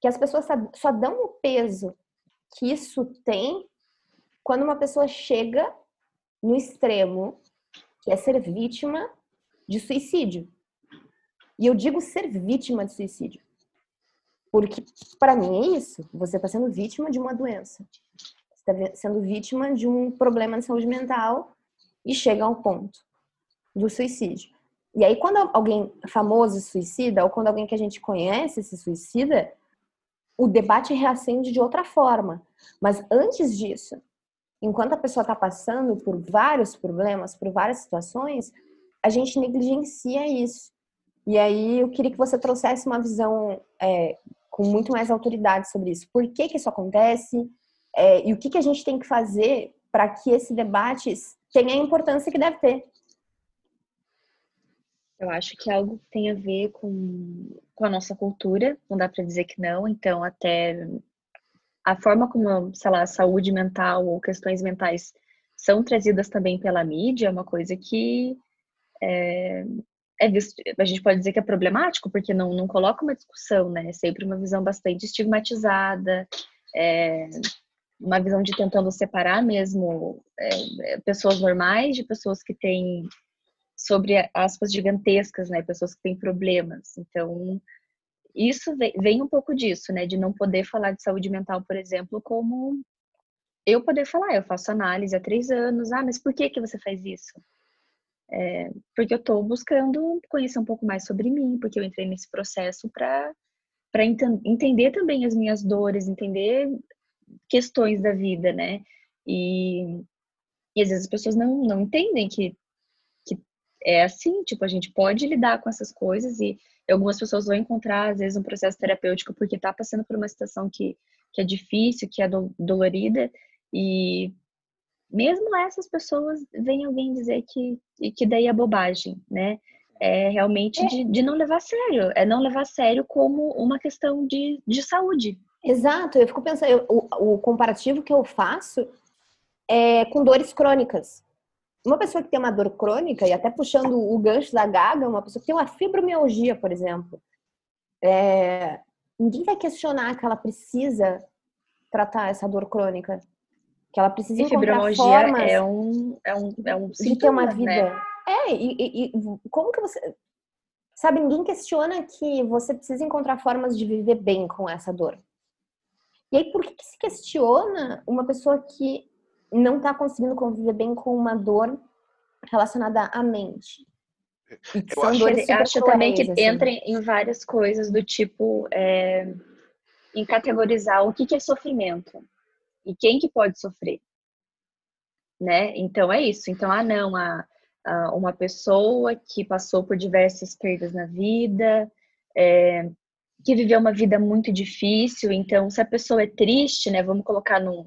que as pessoas só dão o peso que isso tem quando uma pessoa chega no extremo, que é ser vítima de suicídio. E eu digo ser vítima de suicídio. Porque, para mim, é isso. Você está sendo vítima de uma doença está sendo vítima de um problema de saúde mental e chega ao ponto do suicídio. E aí, quando alguém famoso se suicida, ou quando alguém que a gente conhece se suicida, o debate reacende de outra forma. Mas antes disso, enquanto a pessoa está passando por vários problemas, por várias situações, a gente negligencia isso. E aí eu queria que você trouxesse uma visão é, com muito mais autoridade sobre isso. Por que, que isso acontece? É, e o que, que a gente tem que fazer para que esse debate tenha a importância que deve ter? Eu acho que algo que tem a ver com, com a nossa cultura, não dá para dizer que não, então até a forma como, sei lá, saúde mental ou questões mentais são trazidas também pela mídia é uma coisa que é, é visto, a gente pode dizer que é problemático, porque não, não coloca uma discussão, né? É sempre uma visão bastante estigmatizada, é, uma visão de tentando separar mesmo é, é, pessoas normais de pessoas que têm sobre aspas gigantescas, né, pessoas que têm problemas. Então, isso vem, um pouco disso, né, de não poder falar de saúde mental, por exemplo, como eu poder falar, eu faço análise há três anos, ah, mas por que que você faz isso? É, porque eu estou buscando conhecer um pouco mais sobre mim, porque eu entrei nesse processo para para ent entender também as minhas dores, entender questões da vida, né? E, e às vezes as pessoas não, não entendem que, que é assim, tipo, a gente pode lidar com essas coisas e algumas pessoas vão encontrar, às vezes, um processo terapêutico porque tá passando por uma situação que, que é difícil, que é do, dolorida, e mesmo essas pessoas vem alguém dizer que, que daí é bobagem, né? É realmente é. De, de não levar a sério, é não levar a sério como uma questão de, de saúde, Exato, eu fico pensando, eu, o, o comparativo que eu faço é com dores crônicas. Uma pessoa que tem uma dor crônica, e até puxando o gancho da gaga, uma pessoa que tem uma fibromialgia, por exemplo, é, ninguém vai questionar que ela precisa tratar essa dor crônica. Que ela precisa e encontrar formas é um, é um, é um de ter uma vida. Né? É, e, e, e como que você. Sabe, ninguém questiona que você precisa encontrar formas de viver bem com essa dor. E aí, por que, que se questiona uma pessoa que não está conseguindo conviver bem com uma dor relacionada à mente? Eu acho, acho também que assim. entra em várias coisas do tipo é, em categorizar o que, que é sofrimento e quem que pode sofrer, né? Então é isso. Então ah não, a, a uma pessoa que passou por diversas perdas na vida, é, que viveu uma vida muito difícil, então se a pessoa é triste, né, vamos colocar num,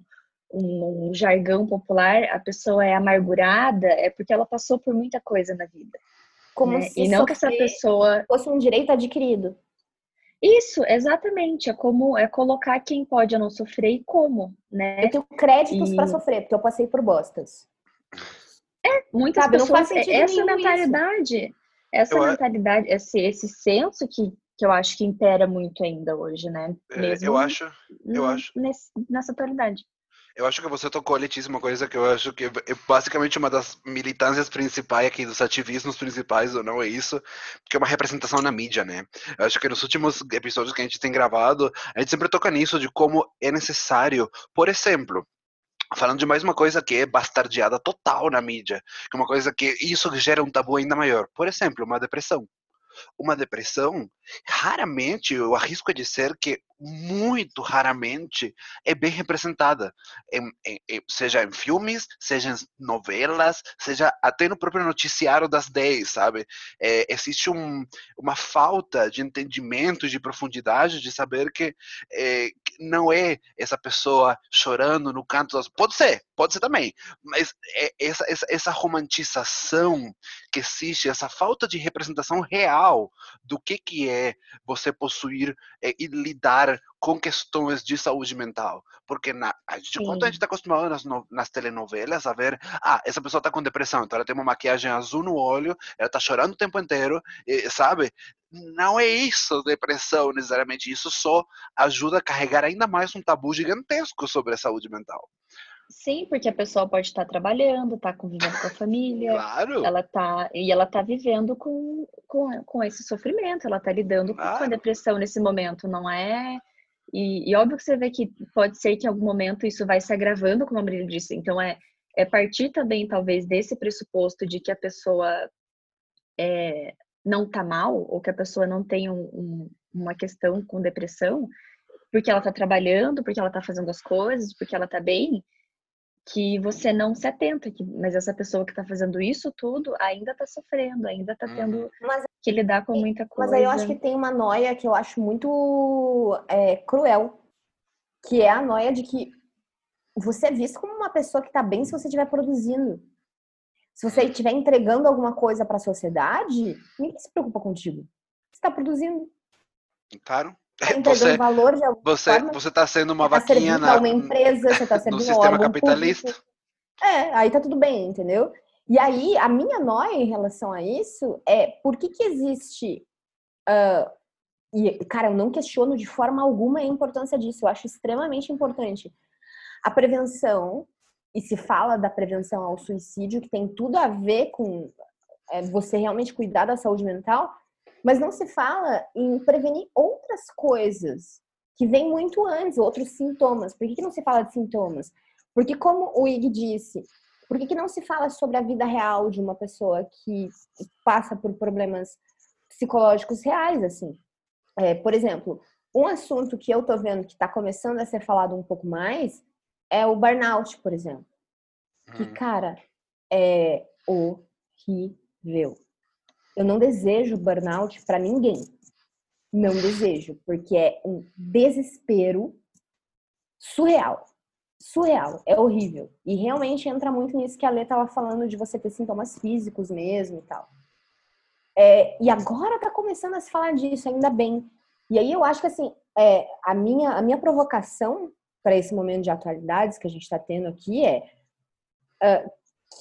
num jargão popular, a pessoa é amargurada, é porque ela passou por muita coisa na vida. Como né? se e não que essa pessoa fosse um direito adquirido. Isso, exatamente. É como é colocar quem pode não sofrer e como, né? Eu tenho créditos e... para sofrer, porque eu passei por bostas. É, muitas Sabe, pessoas. essa mentalidade, isso. essa eu mentalidade, esse, esse senso que, que eu acho que impera muito ainda hoje, né? Mesmo é, eu acho, eu acho. Nesse, nessa atualidade. Eu acho que você tocou, Letícia, uma coisa que eu acho que é basicamente uma das militâncias principais aqui, dos ativismos principais, ou não é isso, que é uma representação na mídia, né? Eu acho que nos últimos episódios que a gente tem gravado, a gente sempre toca nisso, de como é necessário, por exemplo, falando de mais uma coisa que é bastardeada total na mídia, que é uma coisa que isso gera um tabu ainda maior. Por exemplo, uma depressão. Uma depressão, raramente, eu arrisco a dizer que muito raramente é bem representada, em, em, seja em filmes, seja em novelas, seja até no próprio noticiário das 10, sabe? É, existe um, uma falta de entendimento, de profundidade, de saber que, é, que, não é essa pessoa chorando no canto das... Pode ser, pode ser também, mas é essa, essa, essa romantização que existe, essa falta de representação real do que, que é você possuir é, e lidar com questões de saúde mental. Porque na, a gente, quando a gente está acostumado nas, nas telenovelas a ver, ah, essa pessoa está com depressão, então ela tem uma maquiagem azul no olho, ela está chorando o tempo inteiro, e, sabe? Não é isso depressão necessariamente, isso só ajuda a carregar ainda mais um tabu gigantesco sobre a saúde mental. Sim, porque a pessoa pode estar trabalhando, estar tá convivendo com a família. Claro. Ela tá, e ela está vivendo com, com, com esse sofrimento, ela está lidando claro. com a depressão nesse momento, não é? E, e, óbvio que você vê que pode ser que em algum momento isso vai se agravando, como a Maria disse. Então, é, é partir também, talvez, desse pressuposto de que a pessoa é, não está mal, ou que a pessoa não tem um, um, uma questão com depressão, porque ela está trabalhando, porque ela está fazendo as coisas, porque ela está bem, que você não se atenta, que, mas essa pessoa que está fazendo isso tudo ainda está sofrendo, ainda está tendo uhum. mas, que lidar com muita coisa. Mas aí eu acho que tem uma noia que eu acho muito é, cruel, que é a noia de que você é visto como uma pessoa que está bem se você estiver produzindo. Se você estiver entregando alguma coisa para a sociedade, ninguém se preocupa contigo. Você está produzindo. Claro. Tá você, valor de você, forma, você está sendo uma tá vaquinha na uma empresa, você está no sistema capitalista. Público. É, aí tá tudo bem, entendeu? E aí a minha noia em relação a isso é por que que existe uh, e cara, eu não questiono de forma alguma a importância disso, eu acho extremamente importante. A prevenção e se fala da prevenção ao suicídio que tem tudo a ver com é, você realmente cuidar da saúde mental, mas não se fala em prevenir outras coisas que vêm muito antes, outros sintomas. Por que, que não se fala de sintomas? Porque, como o Ig disse, por que, que não se fala sobre a vida real de uma pessoa que passa por problemas psicológicos reais, assim? É, por exemplo, um assunto que eu tô vendo que está começando a ser falado um pouco mais é o burnout, por exemplo. Que, uhum. cara, é horrível. Eu não desejo burnout para ninguém. Não desejo, porque é um desespero surreal. Surreal, é horrível. E realmente entra muito nisso que a Lê estava falando de você ter sintomas físicos mesmo e tal. É, e agora tá começando a se falar disso, ainda bem. E aí eu acho que assim, é, a, minha, a minha provocação para esse momento de atualidades que a gente está tendo aqui é uh,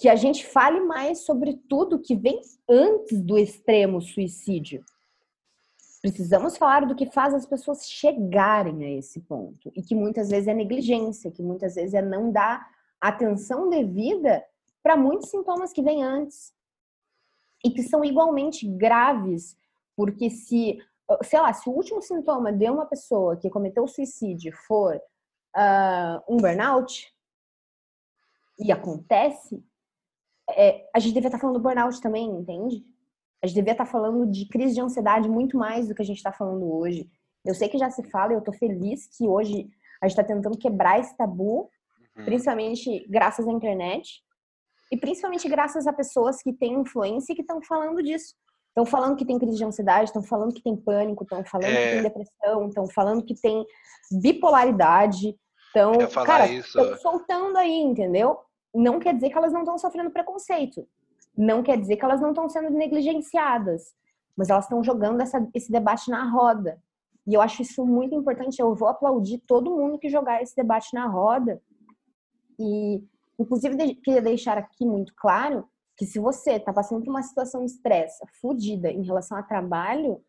que a gente fale mais sobre tudo que vem antes do extremo suicídio. Precisamos falar do que faz as pessoas chegarem a esse ponto e que muitas vezes é negligência, que muitas vezes é não dar atenção devida para muitos sintomas que vêm antes e que são igualmente graves, porque se, sei lá, se o último sintoma de uma pessoa que cometeu suicídio for uh, um burnout e acontece, é, a gente devia estar falando do burnout também, entende? A gente devia estar falando de crise de ansiedade muito mais do que a gente está falando hoje. Eu sei que já se fala e eu estou feliz que hoje a gente está tentando quebrar esse tabu, uhum. principalmente graças à internet e principalmente graças a pessoas que têm influência e que estão falando disso. Estão falando que tem crise de ansiedade, estão falando que tem pânico, estão falando é... que tem depressão, estão falando que tem bipolaridade. Então, cara, estão soltando aí, entendeu? Não quer dizer que elas não estão sofrendo preconceito. Não quer dizer que elas não estão sendo negligenciadas. Mas elas estão jogando essa, esse debate na roda. E eu acho isso muito importante. Eu vou aplaudir todo mundo que jogar esse debate na roda. E, inclusive, queria deixar aqui muito claro que se você está passando por uma situação de estresse fodida em relação a trabalho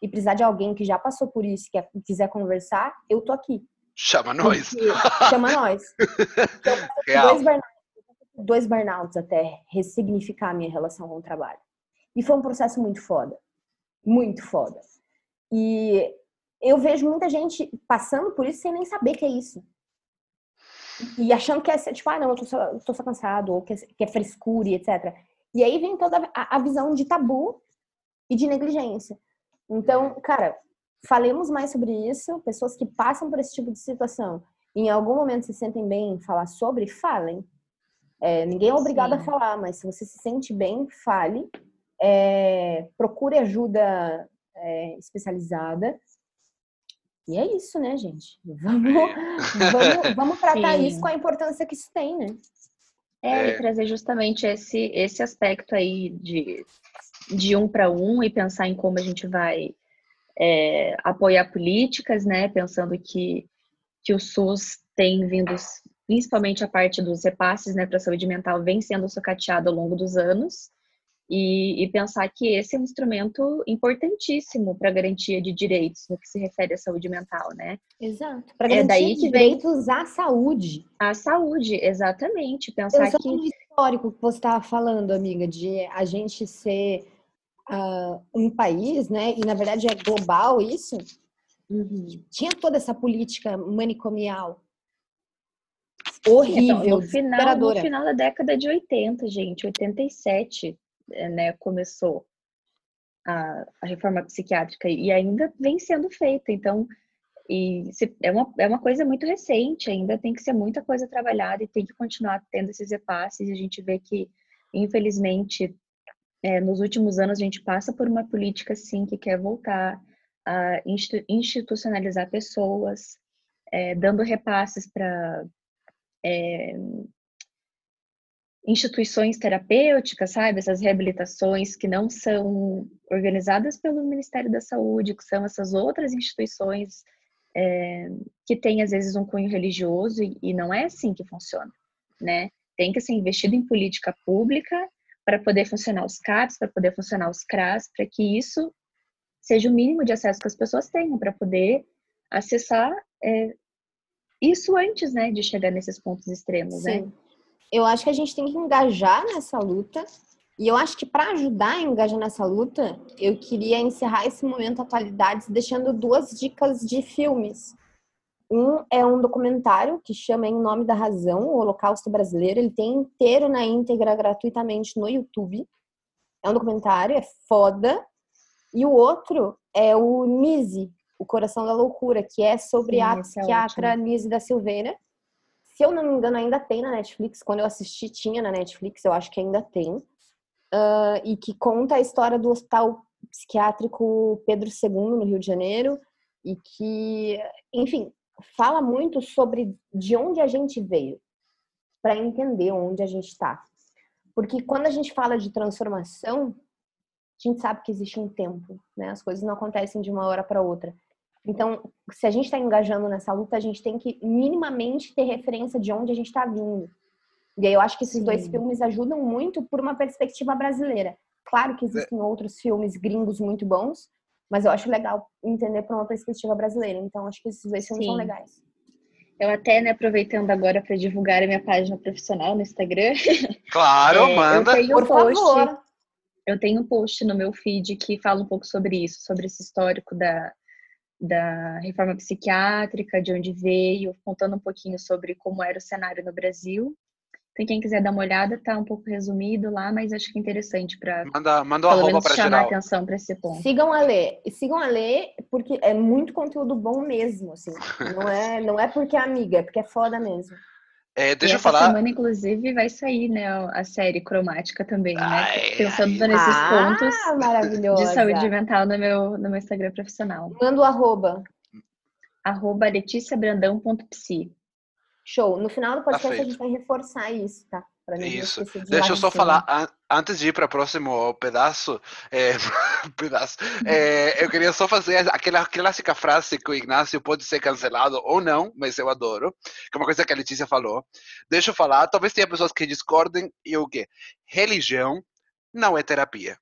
e precisar de alguém que já passou por isso, que quiser conversar, eu tô aqui. Chama nós. Chama nós. Então. Dois, dois burnouts até ressignificar a minha relação com o trabalho. E foi um processo muito foda. Muito foda. E eu vejo muita gente passando por isso sem nem saber que é isso. E achando que é tipo, ah, não, eu tô só, tô só cansado, ou que é, que é frescura e etc. E aí vem toda a, a visão de tabu e de negligência. Então, cara, falemos mais sobre isso. Pessoas que passam por esse tipo de situação em algum momento se sentem bem em falar sobre, falem. É, ninguém é obrigado Sim. a falar, mas se você se sente bem, fale. É, procure ajuda é, especializada. E é isso, né, gente? Vamos, vamos, vamos tratar Sim. isso com a importância que isso tem, né? É, e trazer justamente esse, esse aspecto aí de, de um para um e pensar em como a gente vai é, apoiar políticas, né? Pensando que, que o SUS tem vindo, principalmente a parte dos repasses né, para a saúde mental, vem sendo sucateado ao longo dos anos. E, e, pensar que esse é um instrumento importantíssimo para a garantia de direitos no que se refere à saúde mental, né? Exato. Para garantir é daí que direitos vem... à saúde. À saúde, exatamente. Pensar Eu que histórico que você estava falando, amiga, de a gente ser uh, um país, né? E na verdade é global isso. Uhum. Tinha toda essa política manicomial horrível, então, no final, no final da década de 80, gente, 87, eh, né, começou a, a reforma psiquiátrica e ainda vem sendo feita. Então, e se, é, uma, é uma coisa muito recente, ainda tem que ser muita coisa trabalhada e tem que continuar tendo esses repasses. E a gente vê que, infelizmente, é, nos últimos anos a gente passa por uma política, sim, que quer voltar a institucionalizar pessoas, é, dando repasses para é, instituições terapêuticas, sabe? Essas reabilitações que não são organizadas pelo Ministério da Saúde, que são essas outras instituições é, que têm, às vezes, um cunho religioso, e, e não é assim que funciona, né? Tem que ser investido em política pública para poder funcionar os CAPs, para poder funcionar os CRAS, para que isso seja o mínimo de acesso que as pessoas tenham para poder acessar é, isso antes, né, de chegar nesses pontos extremos, né? Sim. né? Eu acho que a gente tem que engajar nessa luta. E eu acho que para ajudar a engajar nessa luta, eu queria encerrar esse momento atualidades deixando duas dicas de filmes um é um documentário que chama Em Nome da Razão, o Holocausto Brasileiro. Ele tem inteiro na íntegra gratuitamente no YouTube. É um documentário, é foda. E o outro é o Nise, O Coração da Loucura, que é sobre Sim, a é psiquiatra é Nise da Silveira. Se eu não me engano, ainda tem na Netflix. Quando eu assisti, tinha na Netflix, eu acho que ainda tem. Uh, e que conta a história do Hospital Psiquiátrico Pedro II, no Rio de Janeiro. E que, enfim, fala muito sobre de onde a gente veio, para entender onde a gente está. Porque quando a gente fala de transformação, a gente sabe que existe um tempo, né? As coisas não acontecem de uma hora para outra. Então, se a gente está engajando nessa luta, a gente tem que minimamente ter referência de onde a gente está vindo. E aí eu acho que esses Sim. dois filmes ajudam muito por uma perspectiva brasileira. Claro que existem é. outros filmes gringos muito bons, mas eu acho legal entender por uma perspectiva brasileira. Então, acho que esses dois filmes Sim. são legais. Eu até, né, aproveitando agora para divulgar a minha página profissional no Instagram. Claro, é, manda. Eu por post, favor. Eu tenho um post no meu feed que fala um pouco sobre isso, sobre esse histórico da, da reforma psiquiátrica, de onde veio, contando um pouquinho sobre como era o cenário no Brasil. Então, quem quiser dar uma olhada, tá um pouco resumido lá, mas acho que é interessante para manda, manda chamar atenção para esse ponto. Sigam a Lê, sigam a Lê, porque é muito conteúdo bom mesmo, assim. Não é, não é porque é amiga, é porque é foda mesmo. É, deixa e eu falar. semana, inclusive, vai sair, né, a série cromática também, né? Ai, Pensando ai, nesses ah, pontos de saúde mental no meu, no meu Instagram profissional. Manda o arroba. Arroba leticiabrandão.psi. Show. No final do podcast tá a gente vai reforçar isso, tá? Isso. Deixa eu só falar, an antes de ir para o próximo pedaço, é, pedaço é, eu queria só fazer aquela clássica frase que o Ignacio pode ser cancelado ou não, mas eu adoro, que é uma coisa que a Letícia falou. Deixa eu falar, talvez tenha pessoas que discordem e o quê? Religião não é terapia,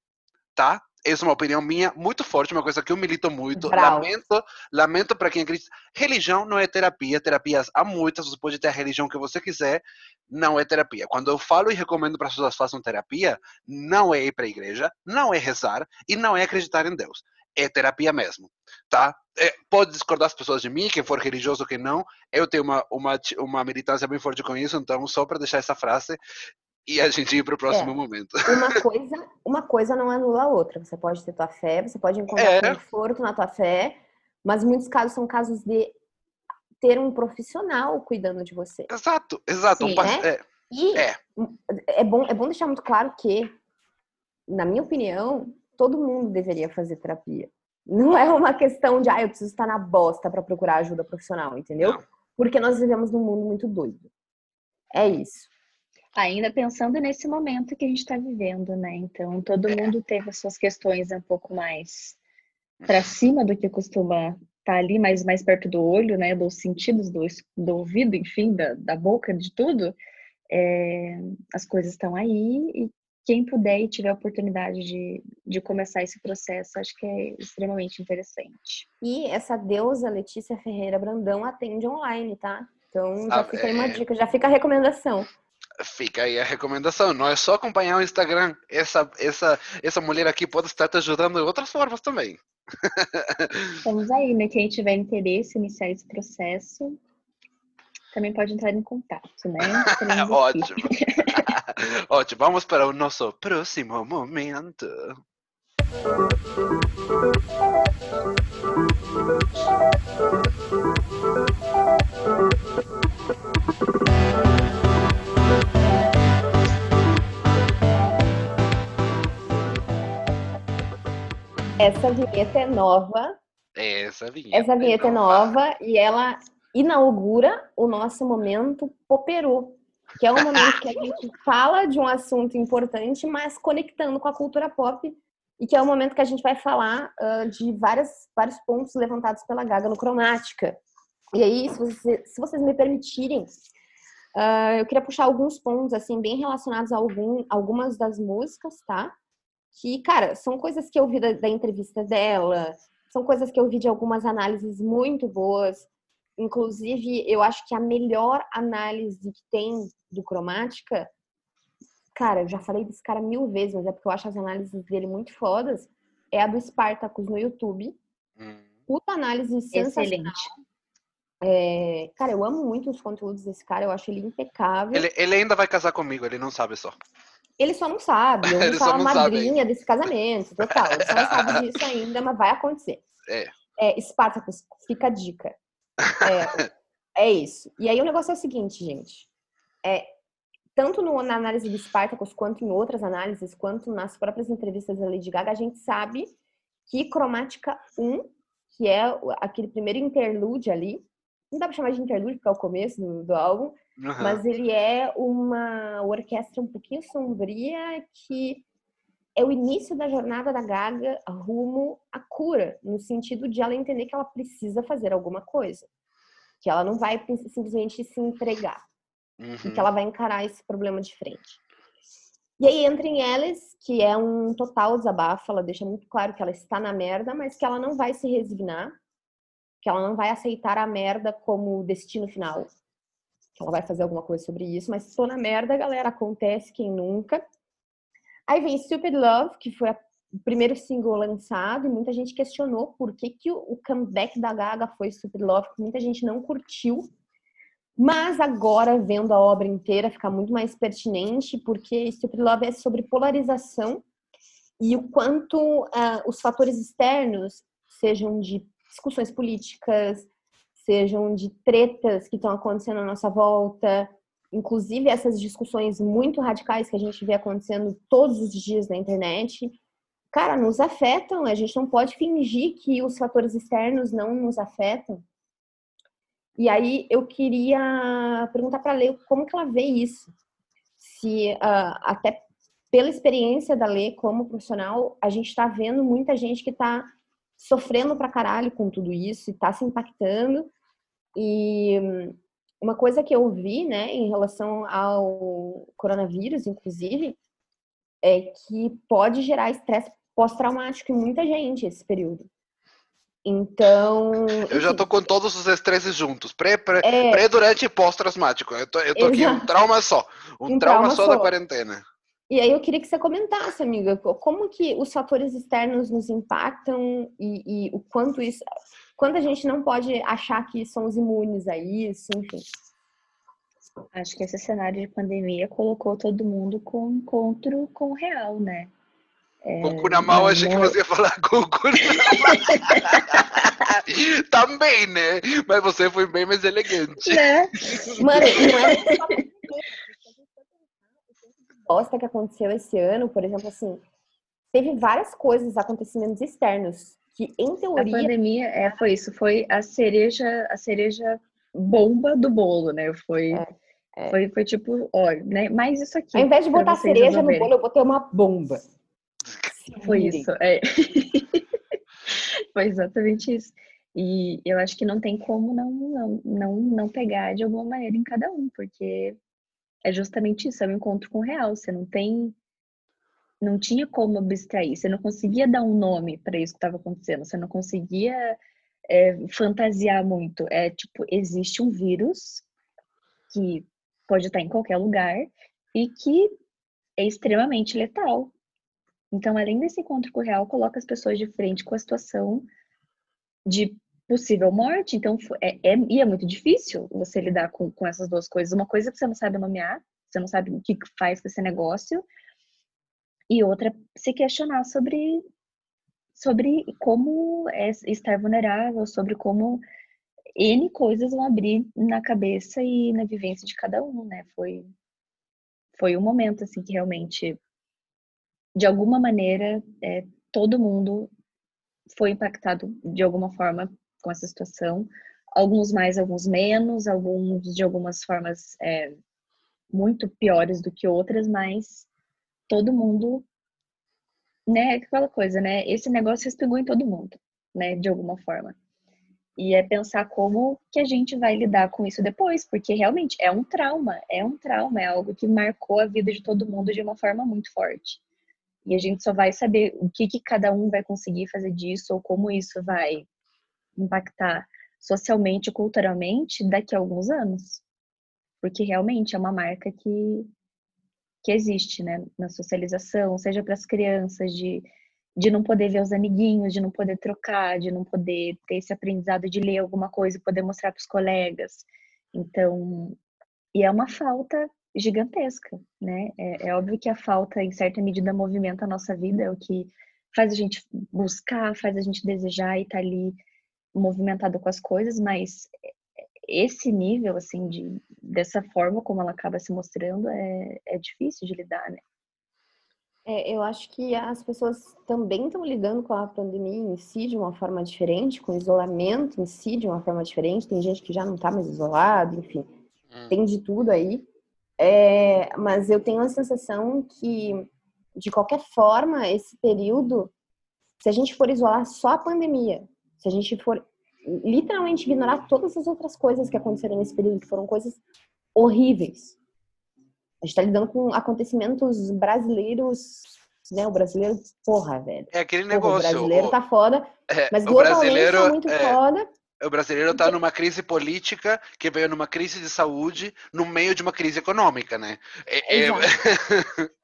tá? Essa é uma opinião minha muito forte, uma coisa que eu milito muito. Brau. Lamento, lamento para quem acredita. Religião não é terapia, terapias há muitas, você pode ter a religião que você quiser, não é terapia. Quando eu falo e recomendo para as pessoas façam terapia, não é ir para a igreja, não é rezar e não é acreditar em Deus. É terapia mesmo, tá? É, pode discordar as pessoas de mim, quem for religioso que não. Eu tenho uma, uma, uma militância bem forte com isso, então só para deixar essa frase, e a gente ir para o próximo É. momento. Uma coisa, uma coisa não anula a outra. Você pode ter tua fé, você pode encontrar É. conforto na tua fé, mas muitos casos são casos de ter um profissional cuidando de você. Exato, exato. Sim, um né? é, E É. é bom, é bom deixar muito claro que, na minha opinião, todo mundo deveria fazer terapia. Não é uma questão de, ah, eu preciso estar na bosta para procurar ajuda profissional, entendeu? Não. Porque nós vivemos num mundo muito doido. É isso. Ainda pensando nesse momento que a gente está vivendo, né? Então, todo É. mundo teve as suas questões um pouco mais para cima do que costuma estar ali, mais, mais perto do olho, né? Dos sentidos, do, do ouvido, enfim, da, da boca, de tudo. É, as coisas estão aí e quem puder e tiver a oportunidade de, de começar esse processo, acho que é extremamente interessante. E essa deusa Letícia Ferreira Brandão atende online, tá? Então já Ah, fica aí uma é. dica, já fica a recomendação. Fica aí a recomendação. Não é só acompanhar o Instagram. Essa, essa, essa mulher aqui pode estar te ajudando de outras formas também. Estamos aí, né? Quem tiver interesse em iniciar esse processo, também pode entrar em contato, né? Ótimo. Ótimo. Vamos para o nosso próximo momento. Essa vinheta é nova, Essa vinheta. essa vinheta é nova e ela inaugura o nosso momento Poperu, que é um momento que a gente fala de um assunto importante, mas conectando com a cultura pop e que é o momento que a gente vai falar ah, de várias, vários pontos levantados pela Gaga no Cromática. E aí, se, você- se vocês me permitirem, ah, eu queria puxar alguns pontos assim bem relacionados a algum, algumas das músicas, tá? Que, cara, são coisas que eu vi da, da entrevista dela, são coisas que eu vi de algumas análises muito boas. Inclusive, eu acho que a melhor análise que tem do Cromática, cara, eu já falei desse cara mil vezes, mas é porque eu acho as análises dele muito fodas, é a do Spartacus no YouTube. Hum. Puta análise sensacional. Excelente. É, cara, eu amo muito os conteúdos desse cara, eu acho ele impecável. Ele, Ele, ele ainda vai casar comigo, ele não sabe só. Só não sabe, eu Ele não sou a madrinha desse casamento, total. Ele só não sabe disso ainda, mas vai acontecer. É. É, Spartacus, fica a dica. É, é isso. E aí o negócio é o seguinte, gente. É, tanto no- na análise do Spartacus, quanto em outras análises, quanto nas próprias entrevistas da Lady Gaga, a gente sabe que Cromática 1, que é aquele primeiro interlude ali, não dá pra chamar de interlude porque é o começo do, do álbum, Uhum. mas ele é uma orquestra um pouquinho sombria que é o início da jornada da Gaga rumo à cura, no sentido de ela entender que ela precisa fazer alguma coisa, que ela não vai simplesmente se entregar e Uhum. que ela vai encarar esse problema de frente. E aí entra em Alice, que é um total desabafo, ela deixa muito claro que ela está na merda, mas que ela não vai se resignar, que ela não vai aceitar a merda como destino final, ela vai fazer alguma coisa sobre isso, mas estou na merda, galera, acontece quem nunca. Aí vem Stupid Love, que foi o primeiro single lançado, e muita gente questionou por que, que o comeback da Gaga foi Stupid Love, que muita gente não curtiu. Mas agora, vendo a obra inteira, fica muito mais pertinente, porque Stupid Love é sobre polarização e o quanto ah, os fatores externos, sejam de discussões políticas, sejam de tretas que estão acontecendo à nossa volta, inclusive essas discussões muito radicais que a gente vê acontecendo todos os dias na internet, cara, nos afetam. A gente não pode fingir que os fatores externos não nos afetam. E aí eu queria perguntar para a Lê como que ela vê isso. Se ah, até pela experiência da Lê como profissional, a gente está vendo muita gente que está sofrendo pra caralho com tudo isso e está se impactando. E uma coisa que eu vi, né, em relação ao coronavírus, inclusive, é que pode gerar estresse pós-traumático em muita gente esse período. Então. Eu já tô com todos os estresses juntos. Pré, pré, é... pré durante e pós-traumático. Eu tô, eu tô aqui um trauma só. Um, um trauma, trauma, só da quarentena. E aí eu queria que você comentasse, amiga, como que os fatores externos nos impactam e, e o quanto isso. Quanto a gente não pode achar que somos imunes a isso, enfim. Acho que esse cenário de pandemia colocou todo mundo com encontro com o real, né? É, com o cu na mão, achei que você ia falar com o cu na Também, né? Mas você foi bem mais elegante. Né? Mano, não é bosta que aconteceu esse ano, por exemplo, assim, teve várias coisas, acontecimentos externos, que em teoria... A pandemia, é, foi isso, foi a cereja, a cereja bomba do bolo, né? Foi... É. É. Foi, foi tipo, olha, né? Mais isso aqui. Ao invés de botar cereja no bolo, eu botei uma bomba. Foi isso, é. Foi exatamente isso. E eu acho que não tem como não, não, não, não pegar de alguma maneira em cada um, porque é justamente isso, é um encontro com o real. Você não tem. Não tinha como abstrair, você não conseguia dar um nome para isso que estava acontecendo, você não conseguia é, fantasiar muito. É tipo, existe um vírus que pode estar em qualquer lugar e que é extremamente letal. Então, além desse encontro com o real, coloca as pessoas de frente com a situação de possível morte. Então, é, é, e é muito difícil você lidar com, com essas duas coisas. Uma coisa que você não sabe nomear, você não sabe o que faz com esse negócio, e outra, se questionar sobre, sobre como é estar vulnerável, sobre como N coisas vão abrir na cabeça e na vivência de cada um, né? Foi, foi um momento, assim, que realmente de alguma maneira, é, todo mundo foi impactado de alguma forma com essa situação. Alguns mais, alguns menos, alguns de algumas formas é, muito piores do que outras, mas todo mundo, né? Aquela coisa, né? Esse negócio respingou em todo mundo, né? De alguma forma. E é pensar como que a gente vai lidar com isso depois, porque realmente é um trauma, é um trauma, é algo que marcou a vida de todo mundo de uma forma muito forte. E a gente só vai saber o que, que cada um vai conseguir fazer disso ou como isso vai impactar socialmente, culturalmente, daqui a alguns anos. Porque realmente é uma marca que, que existe, né? Na socialização, seja para as crianças, de, de não poder ver os amiguinhos, de não poder trocar, de não poder ter esse aprendizado de ler alguma coisa e poder mostrar para os colegas. Então, e é uma falta gigantesca, né? É, é, óbvio que a falta, em certa medida, movimenta a nossa vida, é o que faz a gente buscar, faz a gente desejar e estar tá ali movimentado com as coisas, mas esse nível, assim, de, dessa forma como ela acaba se mostrando, é, é difícil de lidar, né? É, eu acho que as pessoas também estão lidando com a pandemia em si de uma forma diferente, com o isolamento em si de uma forma diferente. Tem gente que já não está mais isolado, enfim, hum. tem de tudo aí. É, mas eu tenho a sensação que, de qualquer forma, esse período, se a gente for isolar só a pandemia, se a gente for literalmente ignorar todas as outras coisas que aconteceram nesse período, que foram coisas horríveis. A gente tá lidando com acontecimentos brasileiros, né? O brasileiro, porra, velho. É aquele negócio. o brasileiro o, tá foda, é, mas globalmente tá muito é, foda. O brasileiro está numa crise política que veio numa crise de saúde no meio de uma crise econômica, né? É, é...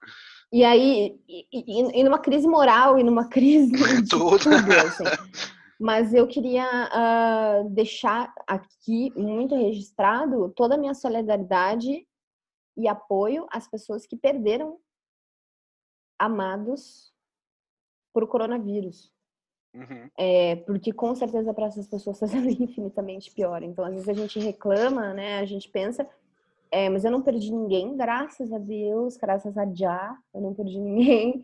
E aí, e, e, e, numa crise moral e numa crise tudo, tudo assim. Mas eu queria uh, deixar aqui muito registrado toda a minha solidariedade e apoio às pessoas que perderam amados por coronavírus. Uhum. É, porque com certeza para essas pessoas está sendo infinitamente pior. Então, às vezes a gente reclama, né? A gente pensa, é, mas eu não perdi ninguém, graças a Deus, graças a Já, eu não perdi ninguém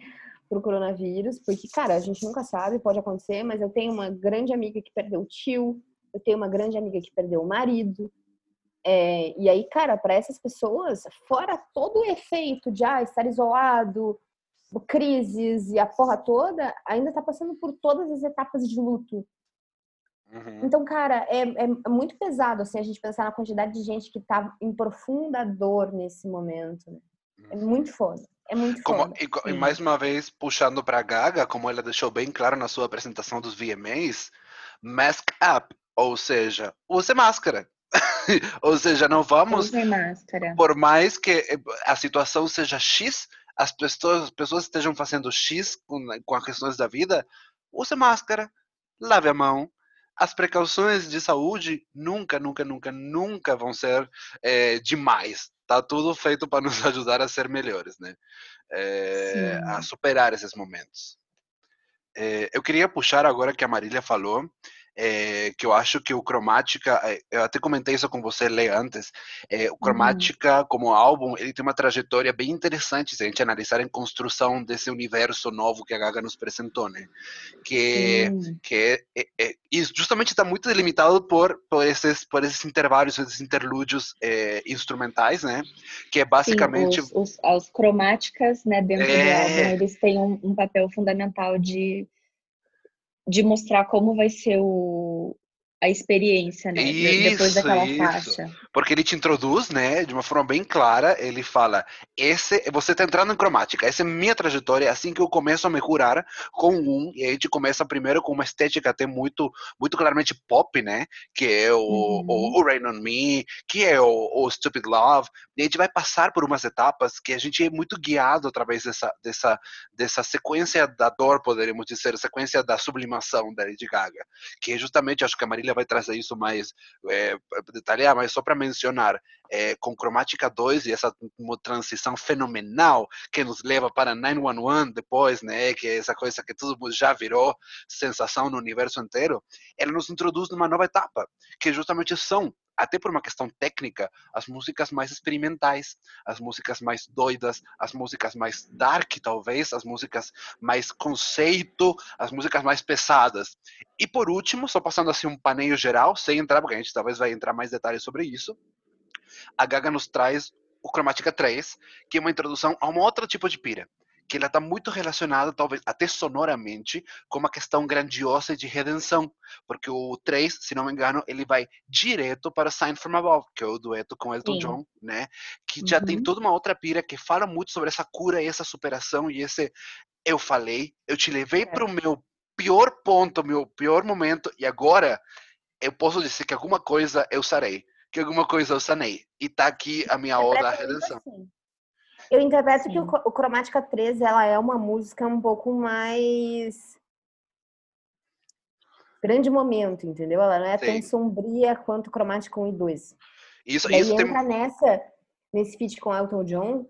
pro coronavírus, porque, cara, a gente nunca sabe, pode acontecer, mas eu tenho uma grande amiga que perdeu o tio, eu tenho uma grande amiga que perdeu o marido. É, e aí, cara, para essas pessoas, fora todo o efeito de ah, estar isolado, crises e a porra toda, ainda tá passando por todas as etapas de luto. Uhum. Então, cara, é, é, é, muito pesado, assim, a gente pensar na quantidade de gente que tá em profunda dor nesse momento. Né? É uhum. muito foda. É muito como, foda. e, e, mais uma vez, puxando para Gaga, como ela deixou bem claro na sua apresentação dos VMAs, mask up, ou seja, use máscara. ou seja, não vamos. Use máscara. Por mais que a situação seja X, as pessoas, as pessoas estejam fazendo X com, com as questões da vida, use máscara, lave a mão. As precauções de saúde nunca, nunca, nunca, nunca vão ser é, demais tá tudo feito para nos ajudar a ser melhores, né? É, a superar esses momentos. É, eu queria puxar agora que a Marília falou é, que eu acho que o Cromática, eh, eu até comentei isso com você, Lê, antes, é, o uhum. Cromática uhum. como álbum, ele tem uma trajetória bem interessante se a gente analisar em construção desse universo novo que a Gaga nos apresentou, né? Que, que é, é, justamente está muito delimitado por, por, esses, por esses intervalos, esses interlúdios instrumentais, né? Que é basicamente... Sim, os, os, as cromáticas, né, dentro do álbum, eles têm um, um papel fundamental de de mostrar como vai ser o, a experiência, né? Isso, depois daquela isso. faixa. Porque ele te introduz, né, de uma forma bem clara, ele fala, esse, você está entrando em cromática, essa é minha trajetória, é assim que eu começo a me curar com um, e aí a gente começa primeiro com uma estética até muito, muito claramente pop, né, que é o, uhum. o, o, Rain On Me, que é o, o, Stupid Love, e a gente vai passar por umas etapas que a gente é muito guiado através dessa, dessa, dessa sequência da dor, poderíamos dizer, sequência da sublimação da Lady Gaga, que é justamente, acho que a Marília vai trazer isso mais é, detalhar, mas só para mencionar, é, com Cromática 2 e essa transição fenomenal que nos leva para 911 depois, né, que é essa coisa que todo mundo já virou sensação no universo inteiro, ela nos introduz numa nova etapa, que justamente são até por uma questão técnica, as músicas mais experimentais, as músicas mais doidas, as músicas mais dark, talvez, as músicas mais conceito, as músicas mais pesadas. E por último, só passando assim um paneio geral, sem entrar, porque a gente talvez vai entrar mais detalhes sobre isso, a Gaga nos traz o Chromatica 3, que é uma introdução a um outro tipo de pira, que ela está muito relacionada, talvez até sonoramente, com uma questão grandiosa de redenção, porque o 3, se não me engano, ele vai direto para Sign From Above, que é o dueto com Elton Sim. John, né? Que uhum. já tem uhum. toda uma outra pira que fala muito sobre essa cura e essa superação e esse eu falei, eu te levei é. para o meu pior ponto, meu pior momento, e agora eu posso dizer que alguma coisa eu sarei, que alguma coisa eu sanei. E tá aqui a minha oda à redenção. Assim. Eu interpreto Sim. que o, o Cromática 3 ela é uma música um pouco mais grande momento, entendeu? Ela não é Sim. tão sombria quanto Cromática 1 e 2. Isso, e isso entra tem... nessa nesse feat com Elton John,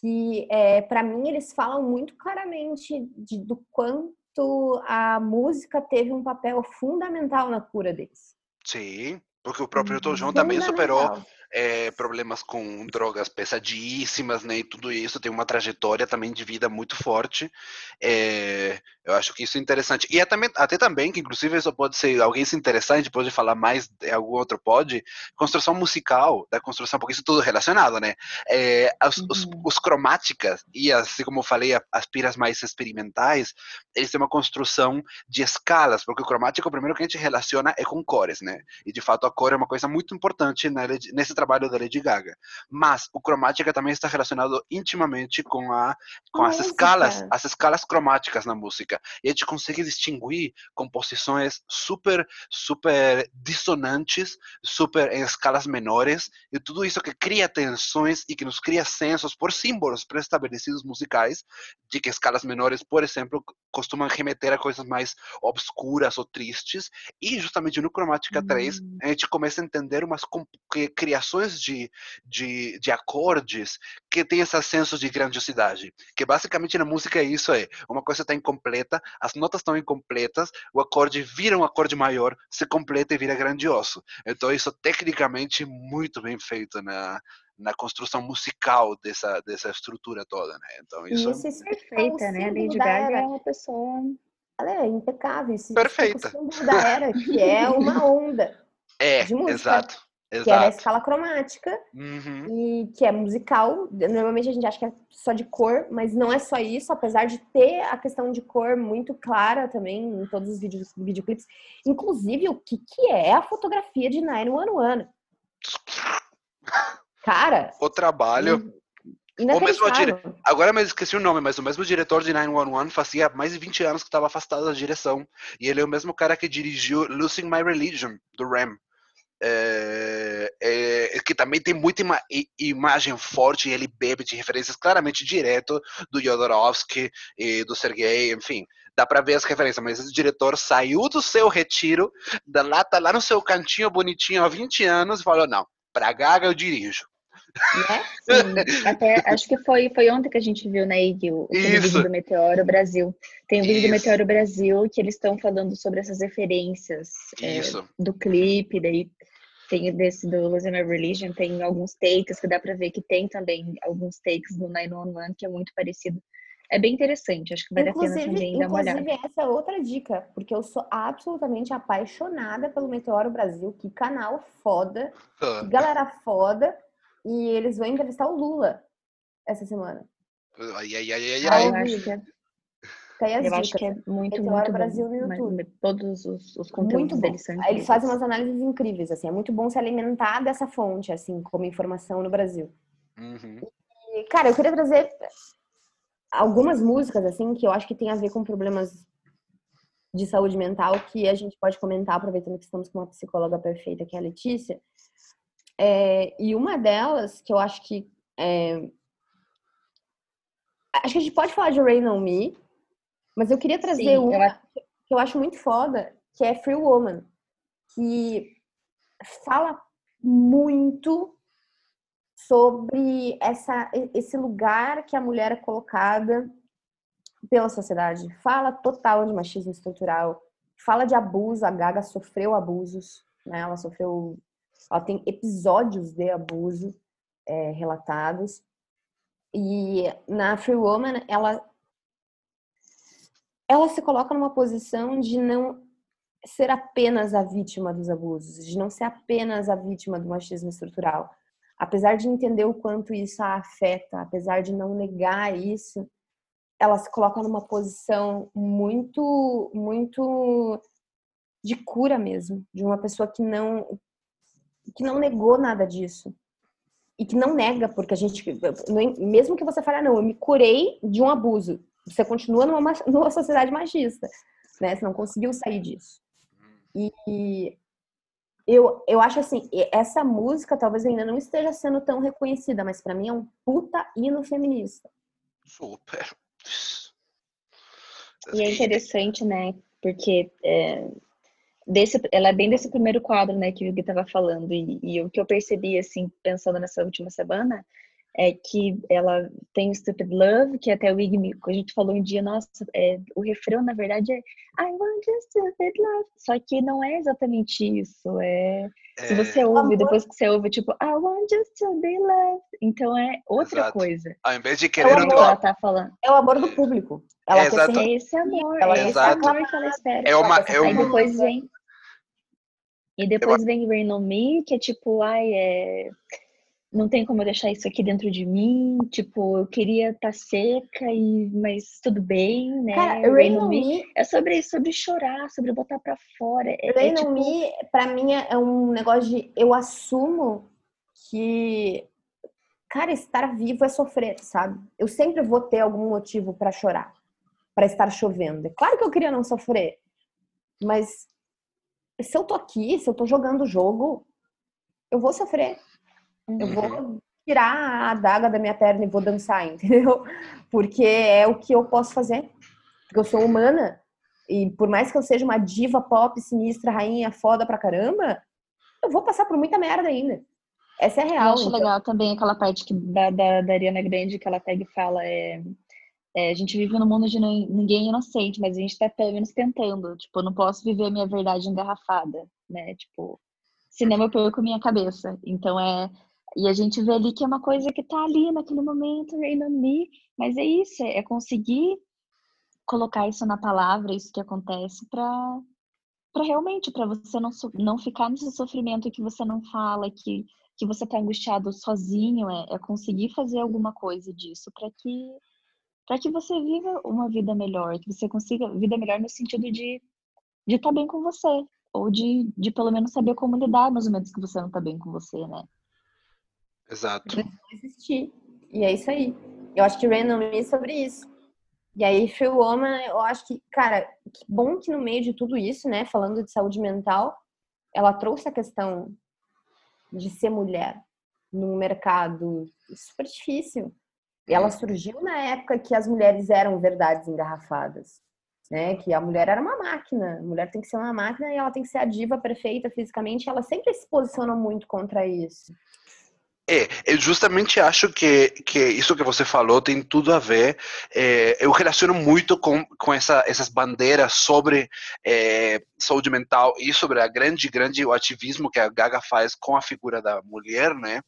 que é, para mim eles falam muito claramente de, do quanto a música teve um papel fundamental na cura deles. Sim, porque o próprio Elton John também superou é, problemas com drogas pesadíssimas, né? E tudo isso tem uma trajetória também de vida muito forte. É, eu acho que isso é interessante. E é também, até também, que inclusive isso pode ser, alguém se interessar, a gente pode falar mais de algum outro pode, construção musical, da construção, porque isso é tudo relacionado, né? É, os, uhum. os, os, cromáticas e, assim como eu falei, as piras mais experimentais, eles têm uma construção de escalas, porque o cromático, o primeiro que a gente relaciona é com cores, né? E de fato a cor é uma coisa muito importante nesse trabalho da Lady Gaga. Mas o cromática também está relacionado intimamente com, a, com as escalas, as escalas cromáticas na música. E a gente consegue distinguir composições super, super dissonantes, super em escalas menores, e tudo isso que cria tensões e que nos cria sensos por símbolos pré-estabelecidos musicais, de que escalas menores, por exemplo, costumam remeter a coisas mais obscuras ou tristes, e justamente no Cromática 3 hum. a gente começa a entender umas criações de, de, de acordes que tem esse senso de grandiosidade, que basicamente na música é isso é, uma coisa está incompleta, as notas estão incompletas, o acorde vira um acorde maior, se completa e vira grandioso. Então isso tecnicamente muito bem feito na, na construção musical dessa, dessa estrutura toda, né? Então isso, isso é perfeita, né? A Lady Gaga é uma pessoa ela é impecável, isso perfeita. da era, que é uma onda. É, exato. Exato. que é a escala cromática uhum. e que é musical. Normalmente a gente acha que é só de cor, mas não é só isso, apesar de ter a questão de cor muito clara também em todos os vídeos, videoclipes. Inclusive, o que, que é a fotografia de 911? Cara. O trabalho. O mesmo dire... Agora eu esqueci o nome, mas o mesmo diretor de 911 fazia mais de 20 anos que estava afastado da direção. E ele é o mesmo cara que dirigiu Losing My Religion, do Ram. É, é, que também tem muita ima imagem forte e ele bebe de referências claramente direto do Jodorowsky e do Sergei, enfim, dá para ver as referências, mas esse diretor saiu do seu retiro, da lá, tá lá no seu cantinho bonitinho há 20 anos e falou, não, pra Gaga eu dirijo. Né? Sim. Até acho que foi, foi ontem que a gente viu na né, IG o, o vídeo do Meteoro Brasil. Tem o vídeo Isso. do Meteoro Brasil que eles estão falando sobre essas referências é, do clipe, daí tem desse do Losing My Religion, tem alguns takes que dá para ver que tem também alguns takes do 911 que é muito parecido. É bem interessante, acho que vale inclusive, a pena também dar uma olhada. Inclusive, essa é outra dica, porque eu sou absolutamente apaixonada pelo Meteoro Brasil, que canal foda, que galera foda, e eles vão entrevistar o Lula essa semana. Ai, ai, ai, ai, ai. Eu acho que é, eu acho que é muito, Meteoro muito Brasil bom. no YouTube. Todos os, os conteúdos deles são incríveis. Eles fazem umas análises incríveis, assim. É muito bom se alimentar dessa fonte, assim, como informação no Brasil. Uhum. E, cara, eu queria trazer algumas músicas, assim, que eu acho que tem a ver com problemas de saúde mental que a gente pode comentar, aproveitando que estamos com uma psicóloga perfeita, que é a Letícia, é, e uma delas, que eu acho que. É, acho que a gente pode falar de Rain on Me, mas eu queria trazer Sim, uma eu... que eu acho muito foda, que é Free Woman, que fala muito sobre essa, esse lugar que a mulher é colocada pela sociedade. Fala total de machismo estrutural, fala de abuso, a Gaga sofreu abusos, né? Ela sofreu ela tem episódios de abuso é, relatados. E na Free Woman, ela, ela se coloca numa posição de não ser apenas a vítima dos abusos, de não ser apenas a vítima do machismo estrutural. Apesar de entender o quanto isso a afeta, apesar de não negar isso, ela se coloca numa posição muito, muito de cura mesmo, de uma pessoa que não que não negou nada disso. E que não nega, porque a gente, mesmo que você fale, ah, não, eu me curei de um abuso, você continua numa, numa sociedade machista, né? Você não conseguiu sair disso. E eu, eu acho assim, essa música talvez ainda não esteja sendo tão reconhecida, mas para mim é um puta hino feminista. Super. E é interessante, né? Porque é, desse, ela é bem desse primeiro quadro, né, que o Gui estava falando, e, e, o que eu percebi, assim, pensando nessa última semana, é que ela tem o Stupid Love, que até o Iggy, a gente falou um dia, nossa, é, o refrão, na verdade, é I want you stupid love, só que não é exatamente isso, é... é... Se você ouve, depois que você ouve, tipo, I want you to be loved, então é outra Exato. coisa. Ao invés de querer... É o amor, ela tá falando. É o amor do público. Ela é, exato. é esse amor, ela é esse amor que ela espera. É uma, é uma... Aí depois vem e depois eu... vem Rain on Me, que é tipo, ai, é... não tem como eu deixar isso aqui dentro de mim. Tipo, eu queria estar tá seca, e... mas tudo bem, né? Cara, Rain, on Me, é sobre, sobre chorar, sobre botar pra fora. É, é Rain é, tipo... on Me, pra mim, é um negócio de eu assumo que, cara, estar vivo é sofrer, sabe? Eu sempre vou ter algum motivo para chorar, para estar chovendo. É claro que eu queria não sofrer, mas se eu tô aqui, se eu tô jogando o jogo, eu vou sofrer. Uhum. Eu vou tirar a adaga da minha perna e vou dançar, entendeu? Porque é o que eu posso fazer. Porque eu sou humana. E por mais que eu seja uma diva pop, sinistra, rainha, foda pra caramba, eu vou passar por muita merda ainda. Essa é a real. Eu acho então. legal também aquela parte que, da, da, da Ariana Grande que ela pega e fala é, é, a gente vive num mundo de ninguém inocente, mas a gente tá pelo menos tentando. Tipo, eu não posso viver a minha verdade engarrafada, né? Tipo, cinema eu perco minha cabeça. Então é. E a gente vê ali que é uma coisa que tá ali naquele momento, Rain Me, mas é isso, é conseguir colocar isso na palavra, isso que acontece, para para realmente, para você não, não ficar nesse sofrimento que você não fala, que, que você tá angustiado sozinho, é, é conseguir fazer alguma coisa disso para que para que você viva uma vida melhor, que você consiga vida melhor no sentido de de estar tá bem com você ou de, de pelo menos saber como lidar nos momentos que você não está bem com você, né? Exato. Existir. E é isso aí. Eu acho que Random é sobre isso. E aí, Free Woman, eu acho que, cara, que bom que no meio de tudo isso, né, falando de saúde mental, ela trouxe a questão de ser mulher num mercado super difícil. E ela surgiu na época que as mulheres eram verdades engarrafadas, né? Que a mulher era uma máquina, a mulher tem que ser uma máquina e ela tem que ser a diva perfeita fisicamente. Ela sempre se posiciona muito contra isso. É, eu justamente acho que, que isso que você falou tem tudo a ver. É, eu relaciono muito com, com essa, essas bandeiras sobre é, saúde mental e sobre a grande, grande o ativismo que a Gaga faz com a figura da mulher, né?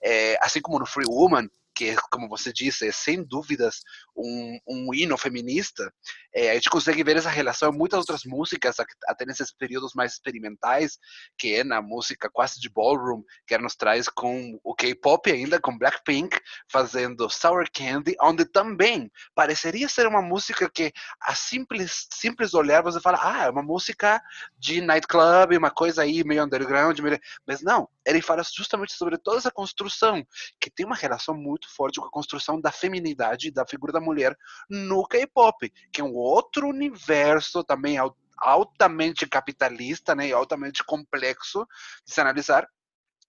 É, assim como no Free Woman, que, como você disse, é sem dúvidas um, um hino feminista, é, a gente consegue ver essa relação em muitas outras músicas, até nesses períodos mais experimentais, que é na música quase de ballroom, que nos traz com o K-pop ainda, com Blackpink, fazendo Sour Candy, onde também pareceria ser uma música que a simples, simples olhar você fala, ah, é uma música de nightclub, uma coisa aí meio underground, meio... mas não, ele fala justamente sobre toda essa construção, que tem uma relação muito forte com a construção da feminidade, da figura da mulher no K-pop, que é um outro universo também altamente capitalista, né, e altamente complexo de se analisar,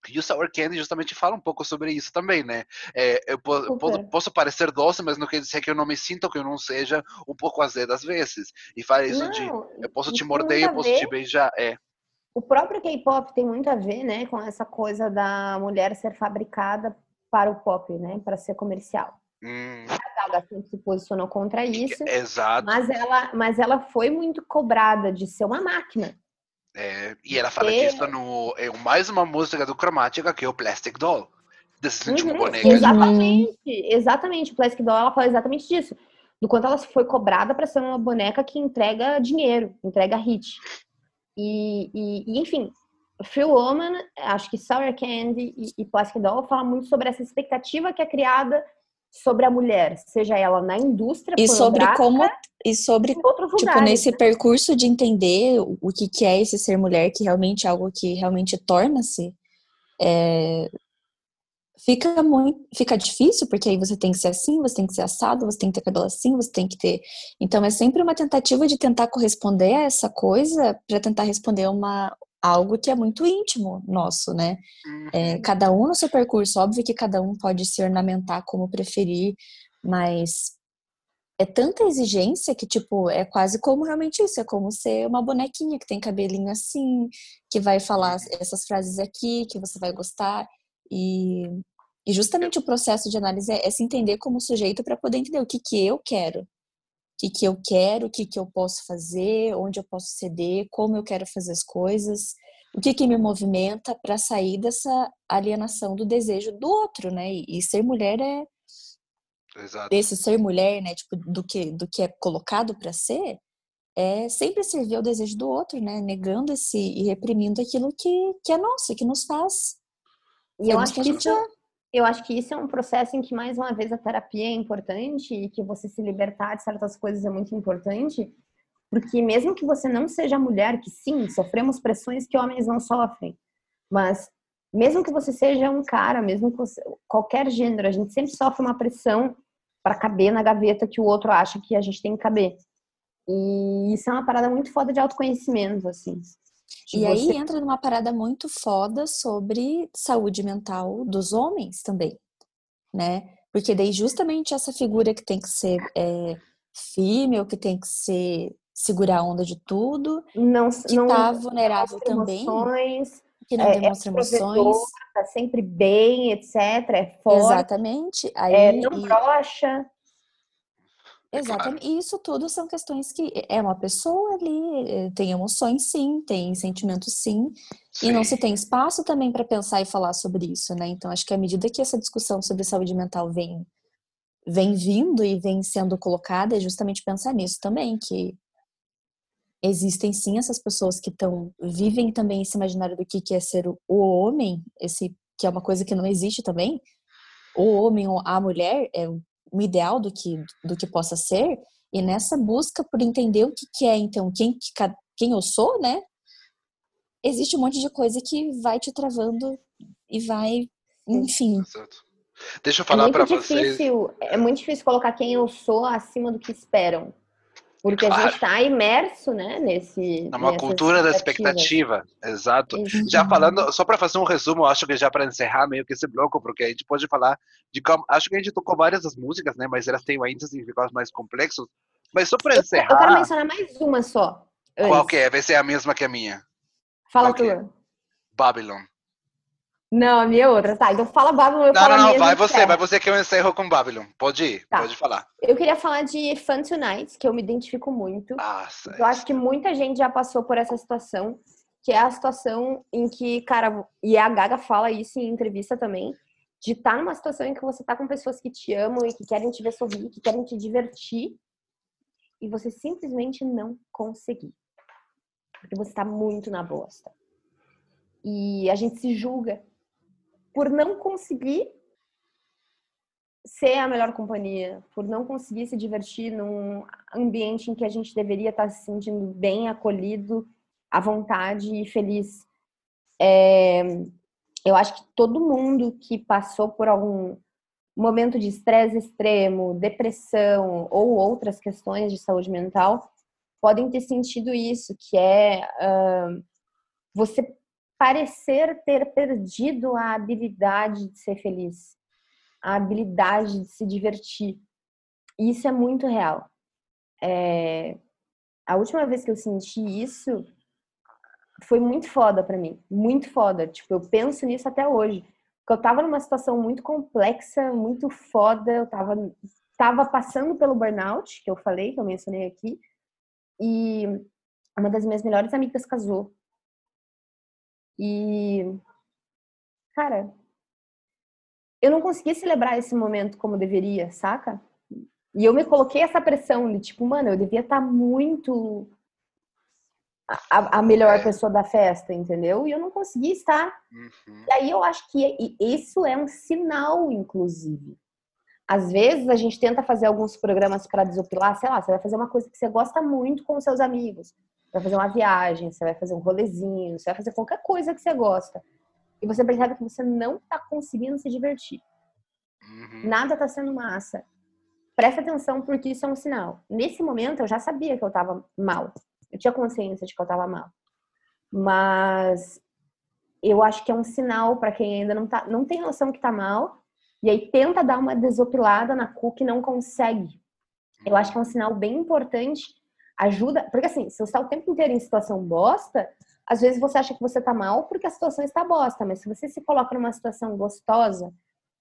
e o Sour Candy justamente fala um pouco sobre isso também, né? É, eu posso, posso, parecer doce, mas não quer dizer que eu não me sinta ou que eu não seja um pouco azedo às vezes. E fala isso não, de eu posso te morder, eu posso te beijar. É. O próprio K-pop tem muito a ver, né, com essa coisa da mulher ser fabricada para o pop, né, para ser comercial. Hum. A Gaga sempre se posicionou contra isso. Exato. Mas ela, mas ela foi muito cobrada de ser uma máquina. É, e ela fala e... disso no, em mais uma música do Cromática, que é o Plastic Doll. Desse uhum, tipo boneca. Exatamente, exatamente. O Plastic Doll, ela fala exatamente disso. Do quanto ela foi cobrada para ser uma boneca que entrega dinheiro, entrega hit. E, e, e enfim, Free Woman, acho que Sour Candy e, e Plastic Doll fala muito sobre essa expectativa que é criada sobre a mulher, seja ela na indústria e sobre como e sobre tipo nesse né? percurso de entender o que, que é esse ser mulher, que realmente é algo que realmente torna-se é, fica muito fica difícil porque aí você tem que ser assim, você tem que ser assado, você tem que ter cabelo assim, você tem que ter então é sempre uma tentativa de tentar corresponder a essa coisa para tentar responder uma algo que é muito íntimo nosso, né? É, uhum. cada um no seu percurso, óbvio que cada um pode se ornamentar como preferir, mas é tanta exigência que, tipo, é quase como realmente isso, é como ser uma bonequinha que tem cabelinho assim, que vai falar uhum. essas frases aqui, que você vai gostar, e, e justamente o processo de análise é, é se entender como sujeito para poder entender o que, que eu quero, que, que eu quero, o que, que eu posso fazer, onde eu posso ceder, como eu quero fazer as coisas, o que, que me movimenta para sair dessa alienação do desejo do outro, né? E, e ser mulher é Exato. desse ser mulher, né? Tipo do que do que é colocado para ser, é sempre servir ao desejo do outro, né? Negando esse e reprimindo aquilo que que é nosso, que nos faz. E eu acho que, que isso, é eu acho que isso é um processo em que, mais uma vez, a terapia é importante e que você se libertar de certas coisas é muito importante, porque mesmo que você não seja mulher, que sim, sofremos pressões que homens não sofrem, mas mesmo que você seja um cara, mesmo que você, qualquer gênero, a gente sempre sofre uma pressão para caber na gaveta que o outro acha que a gente tem que caber. E isso é uma parada muito foda de autoconhecimento, assim. E você... aí entra numa parada muito foda sobre saúde mental dos homens também, né? Porque daí justamente essa figura que tem que ser é, ou que tem que ser segurar a onda de tudo, não, que não, tá vulnerável também, emoções, que não é, demonstra é emoções, tá sempre bem, etc, é forte, exatamente, aí é, não e... brocha, é Exatamente. E isso tudo são questões que é uma pessoa ali, eh, tem emoções sim, tem sentimentos sim, sim. e não se tem espaço também para pensar e falar sobre isso, né? Então acho que à medida que essa discussão sobre saúde mental vem vem vindo e vem sendo colocada, é justamente pensar nisso também, que existem sim essas pessoas que estão vivem também esse imaginário do que que é ser o homem, esse que é uma coisa que não existe também. O homem ou a mulher é um ideal do que, do que possa ser, e nessa busca por entender o que, que é, então, quem, quem eu sou, né? Existe um monte de coisa que vai te travando e vai, enfim. Exato. Deixa eu falar é para vocês. É muito difícil colocar quem eu sou acima do que esperam. Porque claro. a gente está imerso, né, nesse. É uma cultura da expectativa, exato. Isso. Já falando, só para fazer um resumo, acho que já para encerrar meio que esse bloco, porque a gente pode falar de como. Acho que a gente tocou várias das músicas, né, mas elas têm ainda significados mais complexos. Mas só para encerrar. Eu quero mencionar mais uma só. Antes. Qual que é? Vai ser a mesma que a minha. Fala tu. É? Babylon. Não, a minha é outra. Tá, então fala Babylon. Eu não, não, não, vai você, vai você que eu encerro com Babylon. Pode ir, tá. pode falar. Eu queria falar de Fun Tonight, que eu me identifico muito. Nossa, eu acho que muita gente já passou por essa situação, que é a situação em que, cara, e a Gaga fala isso em entrevista também, de estar tá numa situação em que você tá com pessoas que te amam e que querem te ver sorrir, que querem te divertir, e você simplesmente não conseguir. Porque você tá muito na bosta. E a gente se julga por não conseguir ser a melhor companhia, por não conseguir se divertir num ambiente em que a gente deveria estar se sentindo bem, acolhido, à vontade e feliz. É, eu acho que todo mundo que passou por algum momento de estresse extremo, depressão ou outras questões de saúde mental podem ter sentido isso, que é uh, você parecer ter perdido a habilidade de ser feliz, a habilidade de se divertir. Isso é muito real. É... A última vez que eu senti isso foi muito foda para mim, muito foda. Tipo, eu penso nisso até hoje. Porque eu tava numa situação muito complexa, muito foda, eu tava, tava passando pelo burnout, que eu falei, que eu mencionei aqui, e uma das minhas melhores amigas casou. E, cara, eu não consegui celebrar esse momento como deveria, saca? E eu me coloquei essa pressão de tipo, mano, eu devia estar tá muito a, a, melhor é. pessoa da festa, entendeu? E eu não consegui estar. Uhum. E aí eu acho que isso é um sinal, inclusive. Às vezes a gente tenta fazer alguns programas para desopilar, sei lá, você vai fazer uma coisa que você gosta muito com seus amigos vai fazer uma viagem, você vai fazer um rolezinho, você vai fazer qualquer coisa que você gosta. E você percebe que você não está conseguindo se divertir. Uhum. Nada está sendo massa. Presta atenção porque isso é um sinal. Nesse momento eu já sabia que eu estava mal. Eu tinha consciência de que eu estava mal. Mas eu acho que é um sinal para quem ainda não, tá, não tem noção que está mal e aí tenta dar uma desopilada na cu que não consegue. Eu acho que é um sinal bem importante ajuda, porque assim, se você está o tempo inteiro em situação bosta, às vezes você acha que você está mal porque a situação está bosta, mas se você se coloca numa situação gostosa,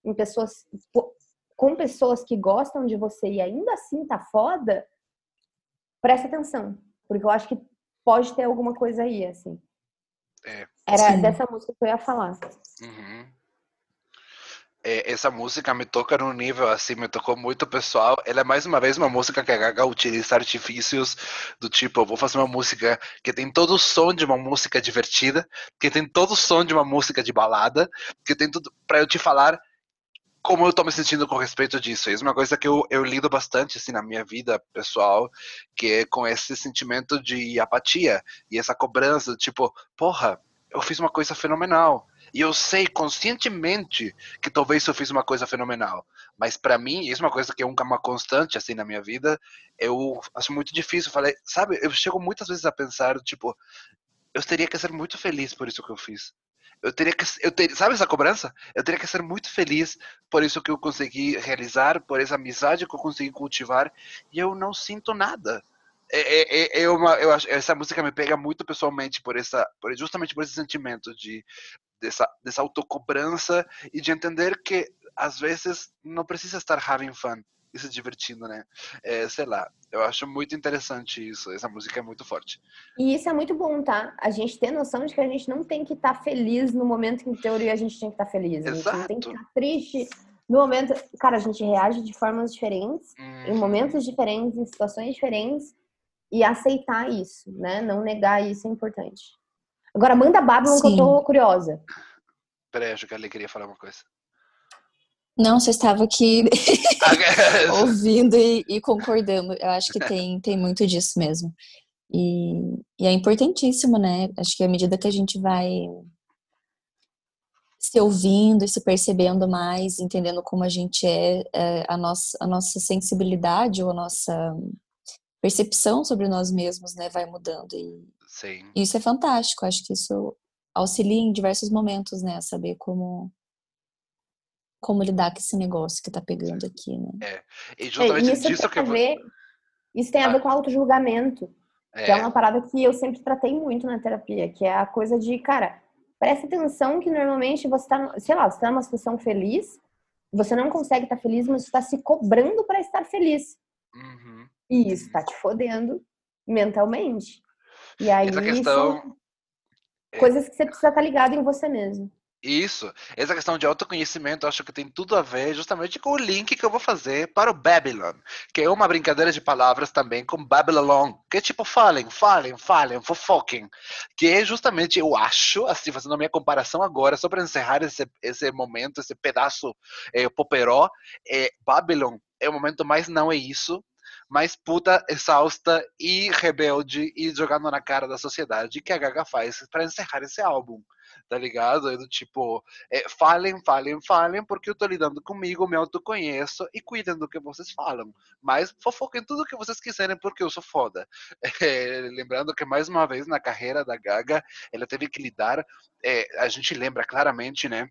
em pessoas com pessoas que gostam de você e ainda assim tá foda, presta atenção, porque eu acho que pode ter alguma coisa aí, assim. É, Era sim. dessa música que eu ia falar. Uhum é, essa música me toca num nível assim, me tocou muito pessoal. Ela é mais uma vez uma música que a Gaga utiliza artifícios do tipo, vou fazer uma música que tem todo o som de uma música divertida, que tem todo o som de uma música de balada, que tem tudo para eu te falar como eu tô me sentindo com respeito disso. Isso é uma coisa que eu, eu lido bastante assim na minha vida pessoal, que é com esse sentimento de apatia e essa cobrança, tipo, porra, eu fiz uma coisa fenomenal e eu sei conscientemente que talvez eu fiz uma coisa fenomenal. Mas para mim, isso é uma coisa que é uma constante assim na minha vida. Eu acho muito difícil. Falei, sabe, eu chego muitas vezes a pensar, tipo, eu teria que ser muito feliz por isso que eu fiz. Eu teria que, eu teria, sabe essa cobrança? Eu teria que ser muito feliz por isso que eu consegui realizar, por essa amizade que eu consegui cultivar, e eu não sinto nada. É, é, é, é uma, eu acho, essa música me pega muito pessoalmente por essa, por, justamente por esse sentimento de dessa, dessa autocobrança e de entender que às vezes não precisa estar having fun e se divertindo, né? É, sei lá, eu acho muito interessante isso. Essa música é muito forte. E isso é muito bom, tá? A gente ter noção de que a gente não tem que estar tá feliz no momento que, em teoria, a gente tem que estar tá feliz. A gente não tem que estar tá triste no momento. Cara, a gente reage de formas diferentes, em uhum. momentos diferentes, em situações diferentes, e aceitar isso, né? Não negar isso é importante. Agora, manda Babylon Sim. que eu tô curiosa. Peraí, acho que a Ale queria falar uma coisa. Não, você estava aqui ouvindo e, e, concordando. Eu acho que tem, tem muito disso mesmo. E, e, é importantíssimo, né? Acho que à medida que a gente vai se ouvindo e se percebendo mais, entendendo como a gente é, é, a, nossa, a nossa sensibilidade ou a nossa percepção sobre nós mesmos, né, vai mudando. E Sim. isso é fantástico. Acho que isso auxilia em diversos momentos, né, saber como como lidar com esse negócio que tá pegando aqui, né? É. E justamente é, isso disso tem que a ver, Isso tem a ver Ah. com auto-julgamento. é, Que é uma parada que eu sempre tratei muito na terapia, que é a coisa de, cara, presta atenção que normalmente você tá, sei lá, você tá numa situação feliz, você não consegue estar feliz, mas você tá se cobrando para estar feliz. uhum. E isso tá te fodendo mentalmente. E aí Essa questão é- coisas que você precisa estar ligado em você mesmo. Isso, essa questão de autoconhecimento, acho que tem tudo a ver justamente com o link que eu vou fazer para o Babylon, que é uma brincadeira de palavras também com Babylon, que é tipo falem, falem, falem, fofoquem, que é justamente, eu acho, assim, fazendo a minha comparação agora, só para encerrar esse, esse momento, esse pedaço é, poperó, é, Babylon é o momento mais não é isso, mais puta, exausta e rebelde e jogando na cara da sociedade que a Gaga faz para encerrar esse álbum tá ligado? É do tipo, é, falem, falem, falem, porque eu tô lidando comigo, me autoconheço e cuidem do que vocês falam. Mas fofoquem tudo que vocês quiserem, porque eu sou foda. É, lembrando que, mais uma vez, na carreira da Gaga, ela teve que lidar, é, a gente lembra claramente, né?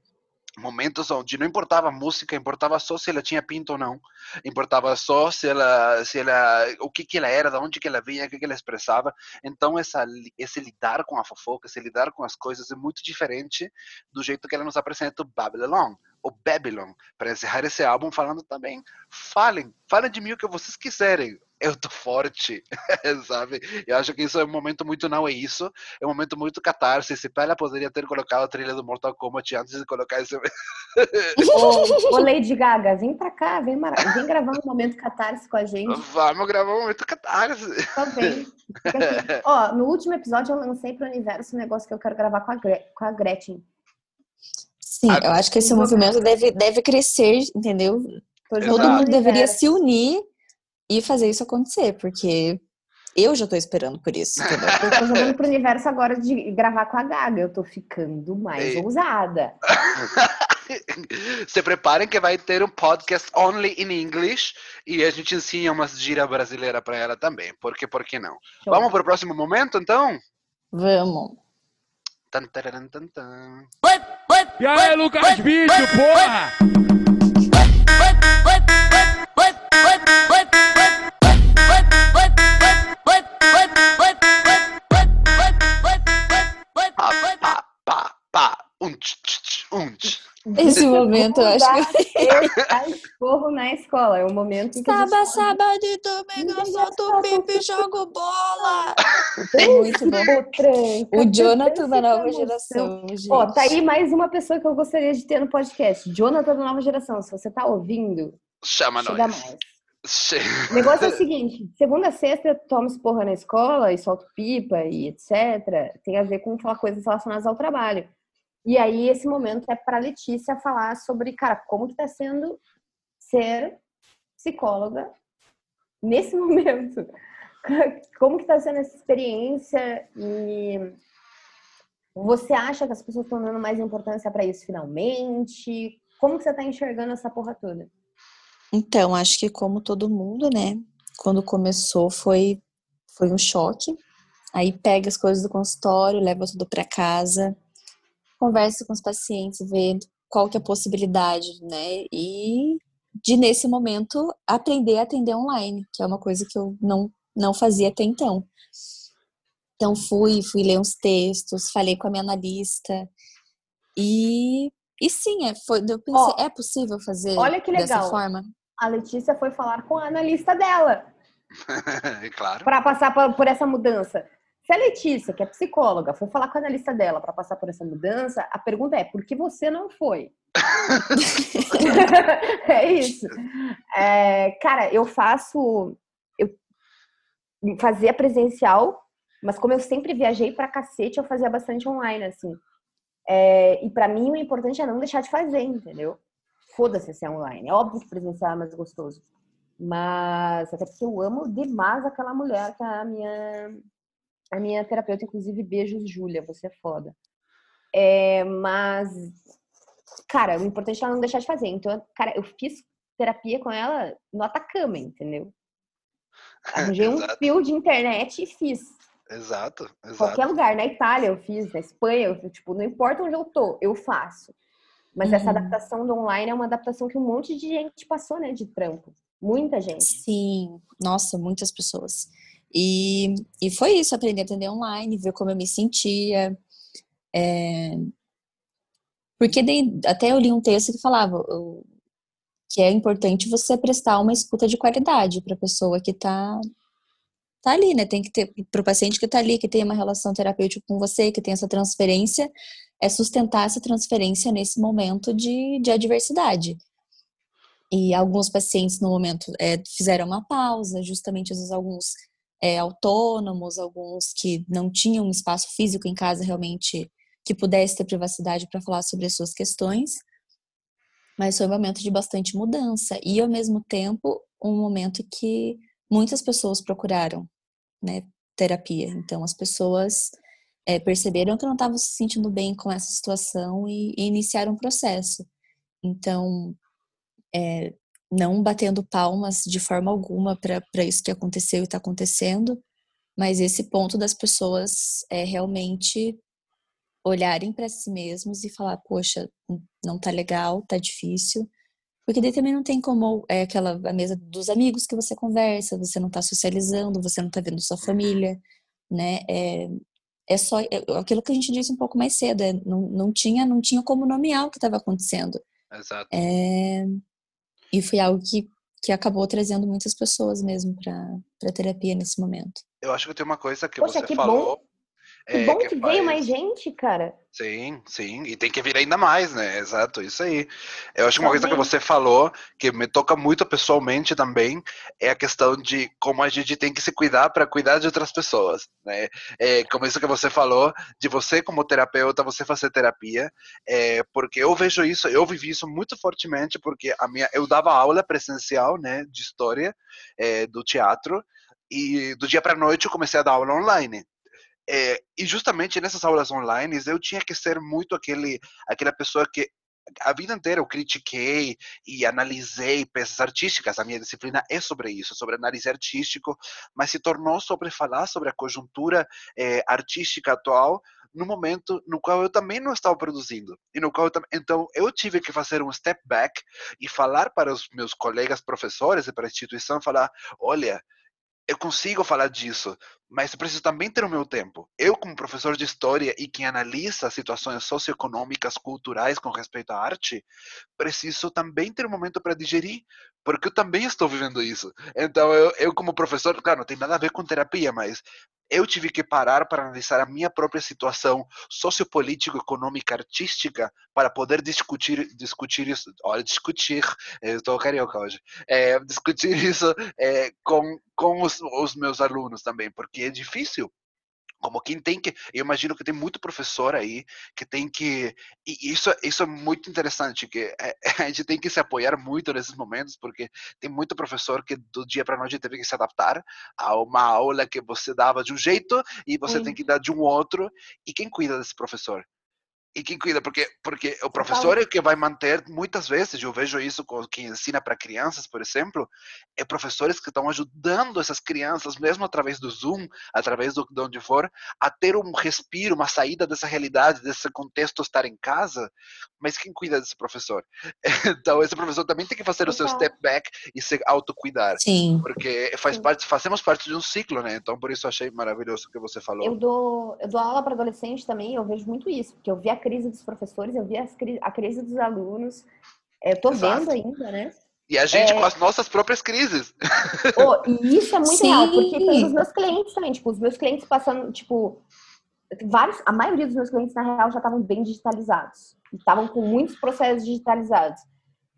Momentos onde não importava a música, importava só se ela tinha pinto ou não, importava só se ela, se ela, o que que ela era, de onde que ela vinha, o que que ela expressava. Então essa, esse lidar com a fofoca, esse lidar com as coisas é muito diferente do jeito que ela nos apresenta o Babylon, o Babylon, para encerrar esse álbum falando também, falem, falem de mim o que vocês quiserem, eu tô forte, sabe? Eu acho que isso é um momento muito não é isso, é um momento muito catarse, se ela poderia ter colocado a trilha do Mortal Kombat antes de colocar esse... Ô, ô, Lady Gaga, vem pra cá, vem, mara- vem gravar um momento catarse com a gente. Vamos gravar um momento catarse. Vem. Fica aqui. Ó, no último episódio eu lancei pro universo um negócio que eu quero gravar com a, Gre- com a Gretchen. Sim, Ah, eu acho que esse movimento deve, deve crescer, entendeu? Exato. Todo mundo deveria universo. se unir e fazer isso acontecer, porque eu já tô esperando por isso, entendeu? Eu tô jogando pro universo agora de gravar com a Gaga. Eu tô ficando mais Ei. ousada. Se preparem que vai ter um podcast only in English e a gente ensina umas gírias brasileiras para ela também. Porque, por que não? Show. Vamos pro próximo momento, então? Vamos. Tan, tararam, tan, tan. E aí, Lucas Vídeo, porra! Pá, pá, pá, pá. Um, tch, tch, tch, um, tch. Esse momento eu acho que. Esporro na escola. É o momento em que Sábado, sábado e domingo eu solto o pipi e jogo bola. "Dança, Muito bom. tranca, O Jonathan da nova com emoção." geração, gente. Ó, tá aí mais uma pessoa que eu gostaria de ter no podcast. Jonathan da nova geração. Se você tá ouvindo, Chama chega nós. mais. O negócio é o seguinte: segunda a sexta eu tomo esporra na escola e solto pipa e etc. Tem a ver com falar coisas relacionadas ao trabalho. E aí, esse momento é para Letícia falar sobre, cara, como que tá sendo ser psicóloga nesse momento. Como que tá sendo essa experiência e você acha que as pessoas estão dando mais importância para isso finalmente? Como que você tá enxergando essa porra toda? Então, acho que como todo mundo, né? Quando começou foi, foi um choque. Aí pega as coisas do consultório, leva tudo para casa, conversa com os pacientes, vê qual que é a possibilidade, né? E de nesse momento aprender a atender online, que é uma coisa que eu não não fazia até então. Então fui, fui ler uns textos, falei com a minha analista e e sim, é, foi, eu pensei, Ó, é possível fazer olha que dessa legal. forma? A Letícia foi falar com a analista dela. É claro. para passar por essa mudança. Se a Letícia, que é psicóloga, foi falar com a analista dela para passar por essa mudança, a pergunta é: por que você não foi? é isso. É, cara, eu faço. Eu fazia presencial, mas como eu sempre viajei pra cacete, eu fazia bastante online, assim. É, e para mim o importante é não deixar de fazer, entendeu? Foda-se se é online. É óbvio que presencial é mais gostoso. Mas até porque eu amo demais aquela mulher que é a minha, a minha terapeuta, inclusive, beijos, Júlia, você é foda. É, mas cara, o importante é ela não deixar de fazer. Então, cara, eu fiz terapia com ela no Atacama, entendeu? Arranjei um fio de internet e fiz. Exato, exato. Qualquer lugar, na Itália eu fiz, na Espanha, eu, tipo, não importa onde eu tô, eu faço. Mas uhum. essa adaptação do online é uma adaptação que um monte de gente passou, né, de trampo. Muita gente. Sim, nossa, muitas pessoas. E, e foi isso, aprender a atender online, ver como eu me sentia. É... Porque até eu li um texto que falava que é importante você prestar uma escuta de qualidade para a pessoa que está tá ali, né? Tem que ter para o paciente que está ali, que tem uma relação terapêutica com você, que tem essa transferência, é sustentar essa transferência nesse momento de, de adversidade. E alguns pacientes no momento é, fizeram uma pausa, justamente às vezes alguns é, autônomos, alguns que não tinham um espaço físico em casa realmente que pudesse ter privacidade para falar sobre as suas questões. Mas foi um momento de bastante mudança e ao mesmo tempo um momento que muitas pessoas procuraram né, terapia. Então, as pessoas é, perceberam que não estavam se sentindo bem com essa situação e, e iniciaram um processo. Então, é, não batendo palmas de forma alguma para isso que aconteceu e está acontecendo, mas esse ponto das pessoas é realmente olharem para si mesmos e falar, poxa, não tá legal, tá difícil, porque daí também não tem como, é aquela a mesa dos amigos que você conversa, você não está socializando, você não está vendo sua família, né? É, é só é, aquilo que a gente disse um pouco mais cedo, é, não, não, tinha, não tinha como nomear o que estava acontecendo. Exato. É, e foi algo que, que acabou trazendo muitas pessoas mesmo para terapia nesse momento. Eu acho que tem uma coisa que Poxa, você que falou. Bom é, bom que, que veio mais gente, cara. Sim, sim. E tem que vir ainda mais, né? Exato, isso aí. Eu acho que uma coisa que você falou, que me toca muito pessoalmente também, é a questão de como a gente tem que se cuidar para cuidar de outras pessoas, né? É, como isso que você falou, de você como terapeuta, você fazer terapia, é, porque eu vejo isso, eu vivi isso muito fortemente, porque a minha, eu dava aula presencial, né, de história, é, do teatro, e do dia para noite eu comecei a dar aula online. É, e justamente nessas aulas online eu tinha que ser muito aquele, aquela pessoa que a vida inteira eu critiquei e analisei peças artísticas. A minha disciplina é sobre isso, sobre análise artístico, mas se tornou sobre falar sobre a conjuntura é, artística atual no momento no qual eu também não estava produzindo e no qual eu, então eu tive que fazer um step back e falar para os meus colegas professores e para a instituição falar olha eu consigo falar disso, mas eu preciso também ter o meu tempo. Eu, como professor de história e quem analisa situações socioeconômicas, culturais com respeito à arte, preciso também ter um momento para digerir, porque eu também estou vivendo isso. Então, eu, eu como professor, claro, não tem nada a ver com terapia, mas eu tive que parar para analisar a minha própria situação sociopolítico, econômica, artística, para poder discutir, discutir isso, olha, discutir, estou carioca hoje, é, discutir isso é, com, com os, os meus alunos também, porque é difícil como quem tem que, eu imagino que tem muito professor aí que tem que, e isso, isso é muito interessante, que é, a gente tem que se apoiar muito nesses momentos, porque tem muito professor que do dia para noite teve que se adaptar a uma aula que você dava de um jeito e você Sim. tem que dar de um outro, e quem cuida desse professor? E quem cuida? Porque, porque o professor é o que vai manter, muitas vezes, eu vejo isso com quem ensina para crianças, por exemplo, é professores que estão ajudando essas crianças, mesmo através do Zoom, através do, de onde for, a ter um respiro, uma saída dessa realidade, desse contexto estar em casa. Mas quem cuida desse professor? Então, esse professor também tem que fazer o seu step back e se autocuidar. Sim. Porque faz parte, fazemos parte de um ciclo, né? Então, por isso achei maravilhoso o que você falou. Eu dou, eu dou aula para adolescente também, eu vejo muito isso, porque eu vi a crise dos professores, eu vi a crise dos alunos. É, eu tô Exato. vendo ainda, né? E a gente é... com as nossas próprias crises. Oh, e isso é muito Sim. real, porque tem os meus clientes também, tipo, os meus clientes passando, tipo, vários, a maioria dos meus clientes, na real, já estavam bem digitalizados. Estavam com muitos processos digitalizados.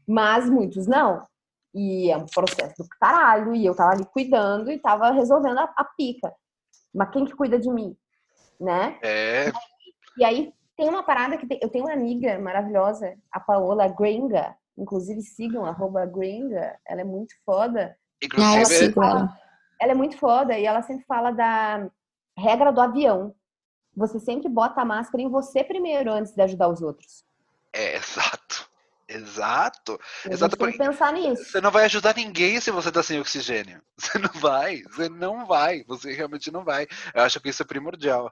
Mas muitos não. E é um processo do caralho, e eu tava ali cuidando e tava resolvendo a, a pica. Mas quem que cuida de mim? Né? É. E aí tem uma parada que tem, eu tenho uma amiga maravilhosa, a Paola Gringa, inclusive sigam arroba Gringa, ela é muito foda. Inclusive, ela, fala, ela é muito foda e ela sempre fala da regra do avião. Você sempre bota a máscara em você primeiro antes de ajudar os outros. É, exato. Exato. E a Exato. gente tem que pensar nisso. Você não vai ajudar ninguém se você tá sem oxigênio. Você não vai. Você não vai. Você realmente não vai. Eu acho que isso é primordial.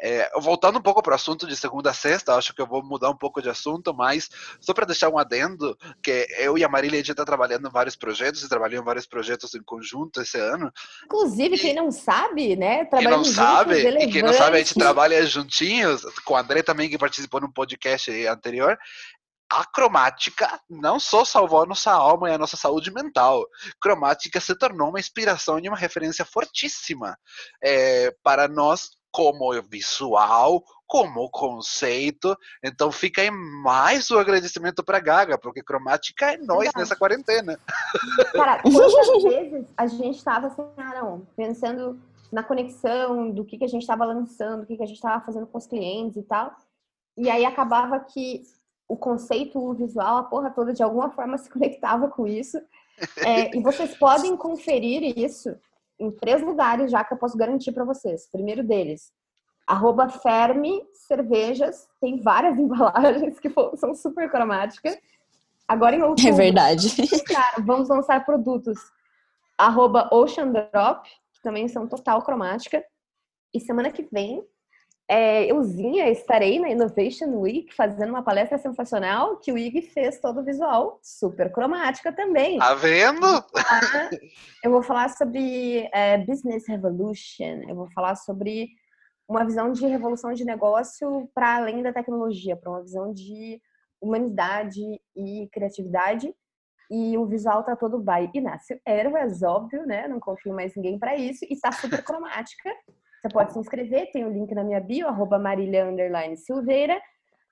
É, voltando um pouco para o assunto de segunda a sexta, acho que eu vou mudar um pouco de assunto, mas só para deixar um adendo, que eu e a Marília, a gente está trabalhando em vários projetos, e trabalhamos em vários projetos em conjunto esse ano. Inclusive, E- quem não sabe, né? Quem não Trabalhando sabe, juntos, e quem não sabe, a gente trabalha juntinhos, com o André também, que participou num podcast anterior. A cromática não só salvou a nossa alma e a nossa saúde mental. Cromática se tornou uma inspiração e uma referência fortíssima eh, para nós como visual, como conceito. Então fica aí mais o agradecimento para Gaga, porque cromática é nós Verdade. nessa quarentena. Cara, quantas vezes a gente estava assim, ah, não, pensando na conexão do que, que a gente estava lançando, do que, que a gente estava fazendo com os clientes e tal. E aí acabava que o conceito, o visual, a porra toda, de alguma forma se conectava com isso. É, e vocês podem conferir isso em três lugares já que eu posso garantir para vocês. Primeiro deles, arroba Ferme Cervejas, tem várias embalagens que são super cromáticas. Agora em outubro, É verdade. Cara, vamos lançar produtos arroba Ocean Drop, que também são total cromática. E semana que vem, é, euzinha, estarei na Innovation Week fazendo uma palestra sensacional que o Ig fez todo o visual, super cromática também. Tá vendo? Eu vou falar sobre é, Business Revolution, eu vou falar sobre uma visão de revolução de negócio para além da tecnologia, para uma visão de humanidade e criatividade. E o visual tá todo by Inácio Ervas, óbvio, né? Não confio mais ninguém para isso. E tá super cromática. Você pode se inscrever, tem o link na minha bio, arroba Marília Silveira.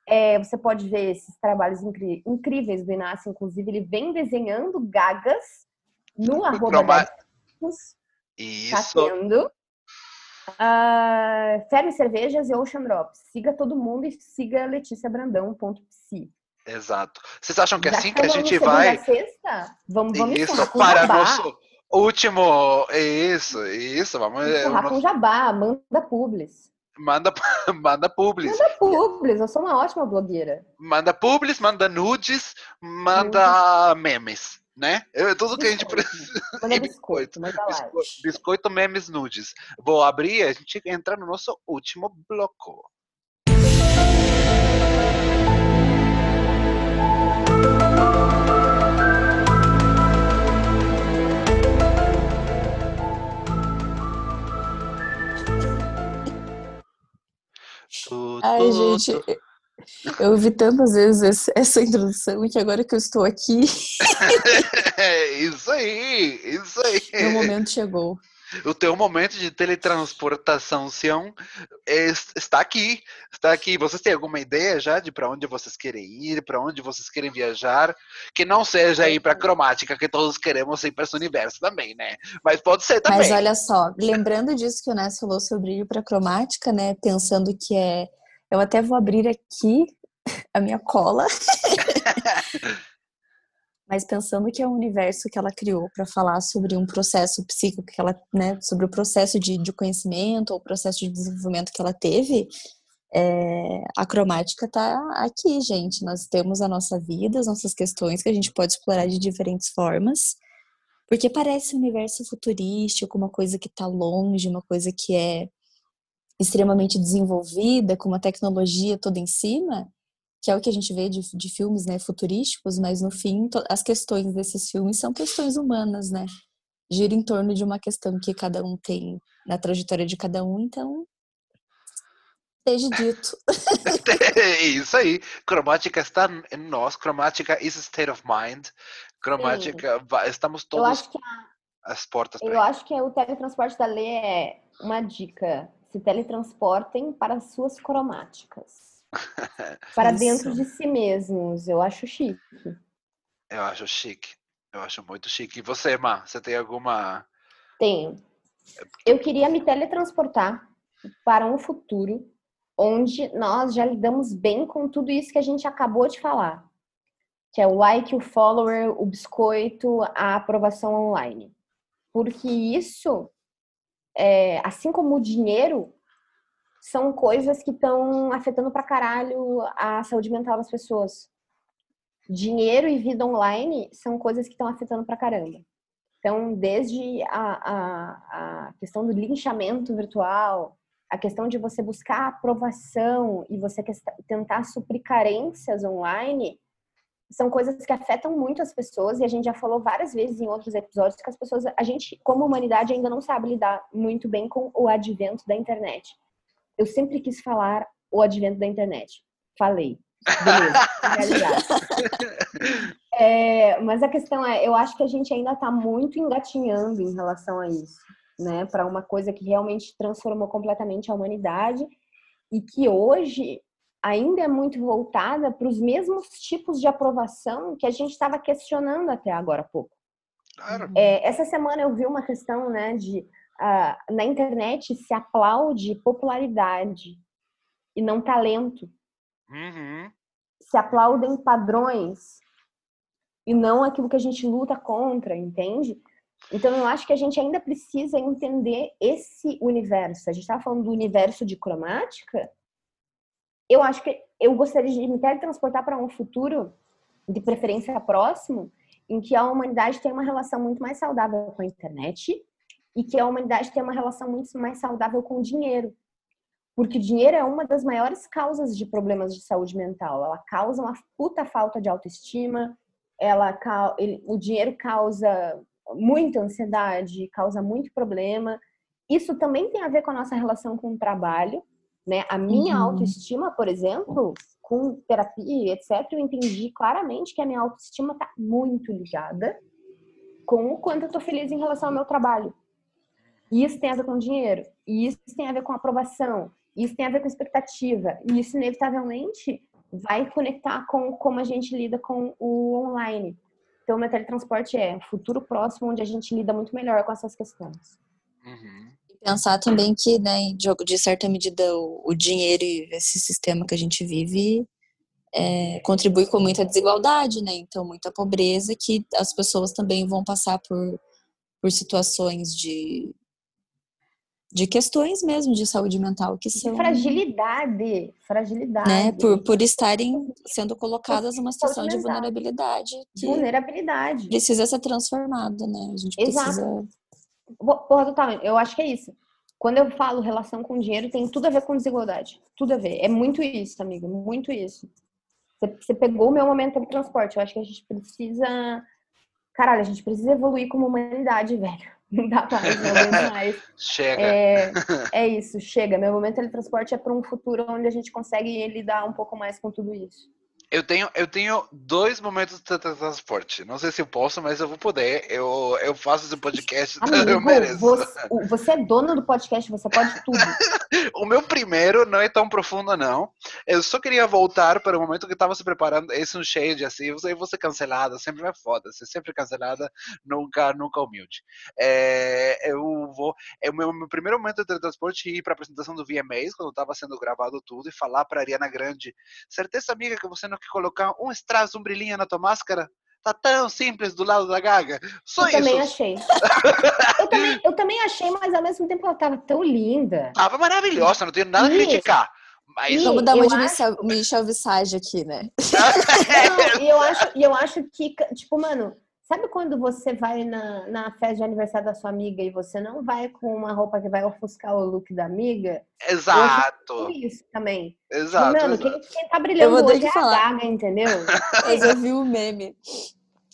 É, você pode ver esses trabalhos incri- incríveis do Inácio, inclusive ele vem desenhando gagas no arroba Croma- Gatos, tá Isso. tendo. Ah, Ferme Cervejas e Ocean Drops. Siga todo mundo e siga leticiabrandão.psi. Exato. Vocês acham que é Já assim que a gente vai. Sexta, vamos, vamos Isso, para nosso último. Isso, isso. Vamos. é, o Encerrar nosso- com jabá, manda publis. Manda, manda publis. Manda publis, eu sou uma ótima blogueira. Manda publis, manda nudes, manda memes, né? É tudo que a gente Biscoito. precisa. Manda E biscoito, manda Biscoito, biscoito, memes, nudes. Vou abrir e a gente entra no nosso último bloco. Ai, tu, gente, eu ouvi tantas vezes essa introdução que agora que eu estou aqui, isso aí, isso aí. meu momento chegou. O teu momento de teletransportação Sião, é- está aqui, está aqui. Vocês têm alguma ideia já de para onde vocês querem ir, para onde vocês querem viajar? Que não seja ir para cromática, que todos queremos ir para esse universo também, né? Mas pode ser também. Mas olha só, lembrando disso que o Ness falou sobre ir para cromática, né? Pensando que é. Eu até vou abrir aqui a minha cola. Mas pensando que é um universo que ela criou para falar sobre um processo psíquico que ela, né, sobre o processo de, de conhecimento ou o processo de desenvolvimento que ela teve, é, a cromática tá aqui, gente. Nós temos a nossa vida, as nossas questões que a gente pode explorar de diferentes formas. Porque parece um universo futurístico, uma coisa que está longe, uma coisa que é extremamente desenvolvida, com uma tecnologia toda em cima, que é o que a gente vê de, de filmes né, futurísticos, mas no fim, as questões desses filmes são questões humanas, né? Gira em torno de uma questão que cada um tem na trajetória de cada um, então. Seja dito. É isso aí. Cromática está em nós. Cromática is a state of mind. Cromática, va- estamos Eu todos acho que às portas. Eu acho que o teletransporte da Lê é uma dica. Se teletransportem para as suas cromáticas. Para Isso. dentro de si mesmos. Eu acho chique. Eu acho chique. Eu acho muito chique. E você, Má? Você tem alguma. Tenho. Eu queria me teletransportar para um futuro onde nós já lidamos bem com tudo isso que a gente acabou de falar. Que é o like, o follower, o biscoito, a aprovação online. Porque isso, é, assim como o dinheiro, são coisas que estão afetando pra caralho a saúde mental das pessoas. Dinheiro e vida online são coisas que estão afetando pra caramba. Então, desde a, a, a questão do linchamento virtual, a questão de você buscar aprovação e você tentar suprir carências online, são coisas que afetam muito as pessoas e a gente já falou várias vezes em outros episódios que as pessoas, a gente, como humanidade, ainda não sabe lidar muito bem com o advento da internet. Eu sempre quis falar o advento da internet. Falei. Beleza, é, mas a questão é, eu acho que a gente ainda está muito engatinhando em relação a isso, né? Para uma coisa que realmente transformou completamente a humanidade e que hoje ainda é muito voltada para os mesmos tipos de aprovação que a gente estava questionando até agora há pouco. Claro. É, essa semana eu vi uma questão, né, de uh, na internet se aplaude popularidade e não talento. Uhum. Se aplaudem padrões e não aquilo que a gente luta contra, entende? Então eu acho que a gente ainda precisa entender esse universo. A gente estava falando do universo de cromática, eu acho que eu gostaria de me teletransportar para um futuro, de preferência próximo, em que a humanidade tem uma relação muito mais saudável com a internet e que a humanidade tem uma relação muito mais saudável com o dinheiro. Porque o dinheiro é uma das maiores causas de problemas de saúde mental. Ela causa uma puta falta de autoestima, ela, ele, o dinheiro causa muita ansiedade, causa muito problema. Isso também tem a ver com a nossa relação com o trabalho, né? A minha uhum. autoestima, por exemplo, com terapia, etc., eu entendi claramente que a minha autoestima está muito ligada com o quanto eu estou feliz em relação ao meu trabalho. E isso tem a ver com dinheiro, e isso tem a ver com aprovação, isso tem a ver com expectativa, e isso inevitavelmente vai conectar com como a gente lida com o online. Então, o meu teletransporte é um futuro próximo onde a gente lida muito melhor com essas questões. Uhum pensar também que, né, de certa medida, o, dinheiro e esse sistema que a gente vive é, contribui com muita desigualdade, né? Então, muita pobreza que as pessoas também vão passar por, por situações de, de questões mesmo de saúde mental que são fragilidade, fragilidade, né? Por, por estarem sendo colocadas numa situação de vulnerabilidade, vulnerabilidade precisa ser transformada, né? A gente Exato. precisa Porra, totalmente. Eu acho que é isso. Quando eu falo relação com dinheiro, tem tudo a ver com desigualdade. Tudo a ver. É muito isso, amiga. Muito isso. Você pegou o meu momento de transporte. Eu acho que a gente precisa. Caralho, a gente precisa evoluir como humanidade, velho. Não dá mais, não aguento mais. chega. É, é isso, chega. Meu momento de transporte é para um futuro onde a gente consegue lidar um pouco mais com tudo isso. Eu tenho, eu tenho dois momentos de transporte. Não sei se eu posso, mas eu vou poder. Eu, eu faço esse podcast, Amigo, eu mereço. Você, você, é dono do podcast, você pode tudo. o meu primeiro não é tão profundo, não. Eu só queria voltar para o momento que estava se preparando. Esse um cheio de assim, você vou ser cancelada, sempre é foda. Ser sempre cancelada, nunca, nunca humilde. É, eu vou. É o meu, meu primeiro momento de transporte ir para a apresentação do VMAs, quando estava sendo gravado tudo, e falar para Ariana Grande: certeza, amiga, que você não que colocar um strass, um brilhinho na tua máscara? Tá tão simples do lado da Gaga. Só eu isso. também achei. eu, também, eu também achei, mas ao mesmo tempo ela tava tão linda. Tava maravilhosa, não tenho nada a criticar. Mas... Vamos dar uma de acho... Michel Visage aqui, né? E eu acho, e eu acho que, tipo, mano, Sabe quando você vai na, na festa de aniversário da sua amiga e você não vai com uma roupa que vai ofuscar o look da amiga? Exato. Isso também. Exato. Mano, exato. Quem, quem tá brilhando hoje é falar. a Gaga, entendeu? Mas eu vi o meme.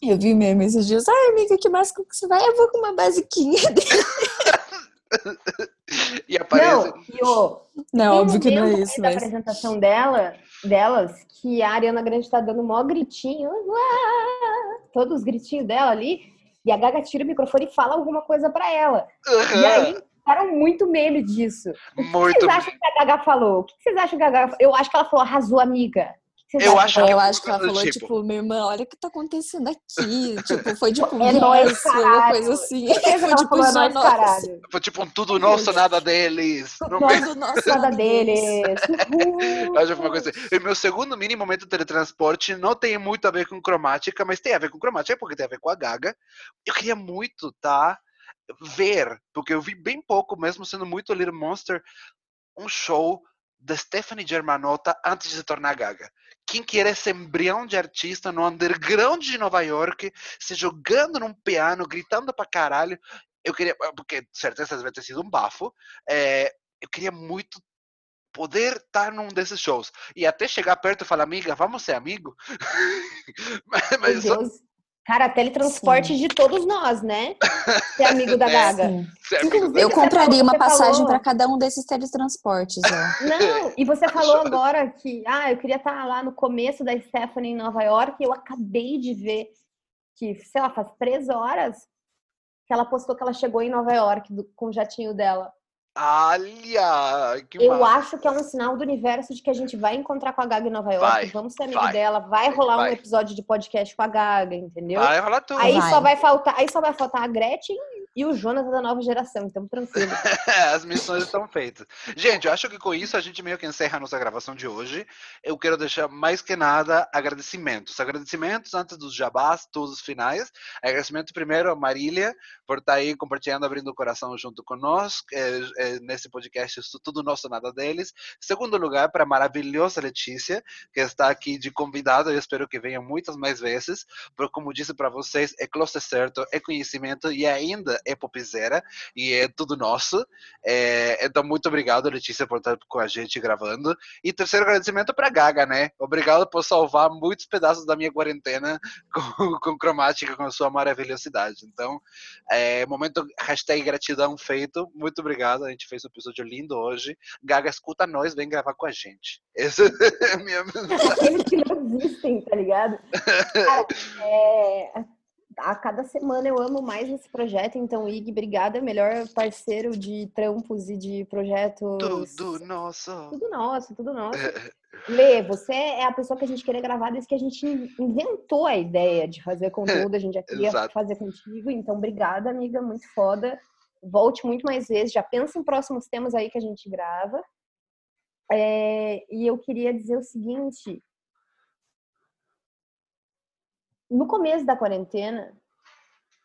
Eu vi meme esses dias. Ai, amiga, que máscara que você vai? Eu vou com uma basiquinha e aparece. Não, e o, não óbvio que não é isso. Mas... A apresentação dela, delas, que a Ariana Grande tá dando mó gritinho. Uá! todos os gritinhos dela ali, e a Gaga tira o microfone e fala alguma coisa para ela. Uhum. E aí ficaram muito meme disso. Muito. O que vocês acham que a Gaga falou? O que vocês acham que a Gaga Eu acho que ela falou, arrasou, amiga. Eu acho, que, eu acho que ela falou, tipo, tipo, minha irmã, olha o que tá acontecendo aqui. tipo, foi tipo, é nóis, uma coisa assim. Foi tipo, é nóis, caralho. Foi tipo um tudo nosso, nada deles. Tudo nosso, nada deles. Uhul. uma coisa. E meu segundo mini momento de teletransporte não tem muito a ver com cromática, mas tem a ver com cromática porque tem a ver com a Gaga. Eu queria muito, tá? Ver, porque eu vi bem pouco, mesmo sendo muito Little Monster, um show da Stephanie Germanotta antes de se tornar Gaga. Quem que era esse embrião de artista no underground de Nova York, se jogando num piano, gritando pra caralho. Eu queria, porque certeza deve ter sido um bafo. É, eu queria muito poder estar num desses shows. E até chegar perto e falar, amiga, vamos ser amigo? mas, mas só... Cara, teletransporte Sim. de todos nós, né? Ser amigo da é. Gaga. Eu compraria uma passagem falou... para cada um desses teletransportes. Ó. Não, e você falou agora que ah, eu queria estar lá no começo da Stephanie em Nova York. Eu acabei de ver que, sei lá, faz três horas que ela postou que ela chegou em Nova York do, com o jatinho dela. Olha! eu massa. acho que é um sinal do universo de que a gente vai encontrar com a Gaga em Nova York, vai, vamos ser amigo vai, dela, vai rolar vai. um episódio de podcast com a Gaga, entendeu? Vai rolar tudo. Aí só vai faltar, aí só vai faltar a Gretchen e o Jonas da nova geração, então tranquilo. As missões estão feitas. Gente, eu acho que com isso a gente meio que encerra a nossa gravação de hoje. Eu quero deixar mais que nada agradecimentos. Agradecimentos antes dos jabás, todos os finais. Agradecimento primeiro a Marília por estar tá aí compartilhando, abrindo o coração junto conosco é, é, nesse podcast, isso tudo nosso, nada deles. Segundo lugar, para a maravilhosa Letícia, que está aqui de convidada. Eu espero que venha muitas mais vezes, porque como disse para vocês, é close certo, é conhecimento e ainda é popzera e é tudo nosso. É, então, muito obrigado, Letícia, por estar com a gente gravando. E terceiro agradecimento para Gaga, né? Obrigado por salvar muitos pedaços da minha quarentena com, com cromática, com a sua maravilhosidade. Então, é, momento hashtag gratidão feito. Muito obrigado. A gente fez um episódio lindo hoje. Gaga, escuta nós, vem gravar com a gente. Essa é a minha Aqueles que não existem, tá ligado? Cara, é, a cada semana eu amo mais esse projeto, então, Ig, obrigada, melhor parceiro de trampos e de projetos. Tudo nosso. Tudo nosso, tudo nosso. É. Lê, você é a pessoa que a gente queria gravar desde que a gente inventou a ideia de fazer conteúdo, a gente já queria Exato. fazer contigo, então, obrigada, amiga, muito foda. Volte muito mais vezes, já pensa em próximos temas aí que a gente grava. É, e eu queria dizer o seguinte, no começo da quarentena,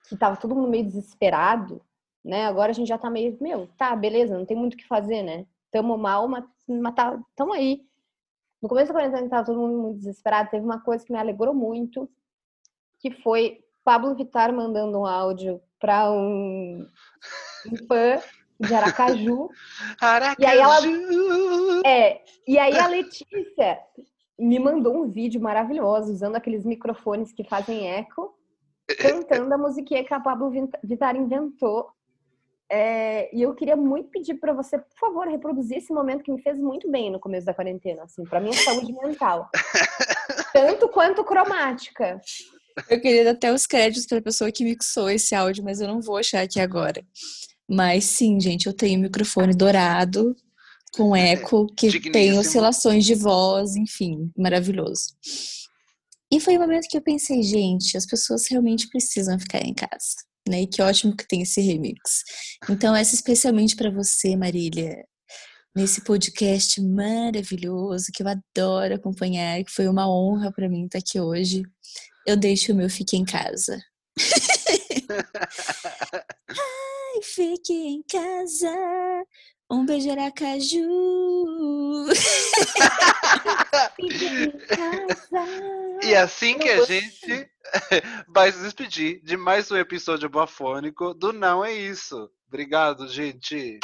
que tava todo mundo meio desesperado, né? Agora a gente já tá meio, meu, tá, beleza, não tem muito o que fazer, né? Tamo mal, mas, mas tá, tamo aí. No começo da quarentena, que tava todo mundo muito desesperado, teve uma coisa que me alegrou muito, que foi Pablo Vittar mandando um áudio para um, um fã de Aracaju. Aracaju. E aí ela é, e aí a Letícia me mandou um vídeo maravilhoso usando aqueles microfones que fazem eco, cantando a musiquinha que a Pablo Vittar inventou. É, e eu queria muito pedir para você, por favor, reproduzir esse momento que me fez muito bem no começo da quarentena, assim, para minha saúde mental. Tanto quanto cromática. Eu queria dar até os créditos para a pessoa que mixou esse áudio, mas eu não vou achar aqui agora. Mas sim, gente, eu tenho um microfone dourado com é, eco, que tem oscilações de voz, enfim, maravilhoso. E foi o um momento que eu pensei, gente, as pessoas realmente precisam ficar em casa, né? E que ótimo que tem esse remix. Então, essa especialmente para você, Marília, nesse podcast maravilhoso que eu adoro acompanhar, que foi uma honra para mim estar aqui hoje. Eu deixo o meu Fique em Casa. Ai, fique em casa. Um beijo Aracaju. e assim que a gente vai se despedir de mais um episódio bafônico do Não É Isso. Obrigado, gente.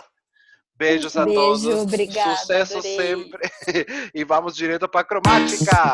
Beijos a Beijo, todos. Obrigada, Sucesso adorei. sempre. E vamos direto para a cromática.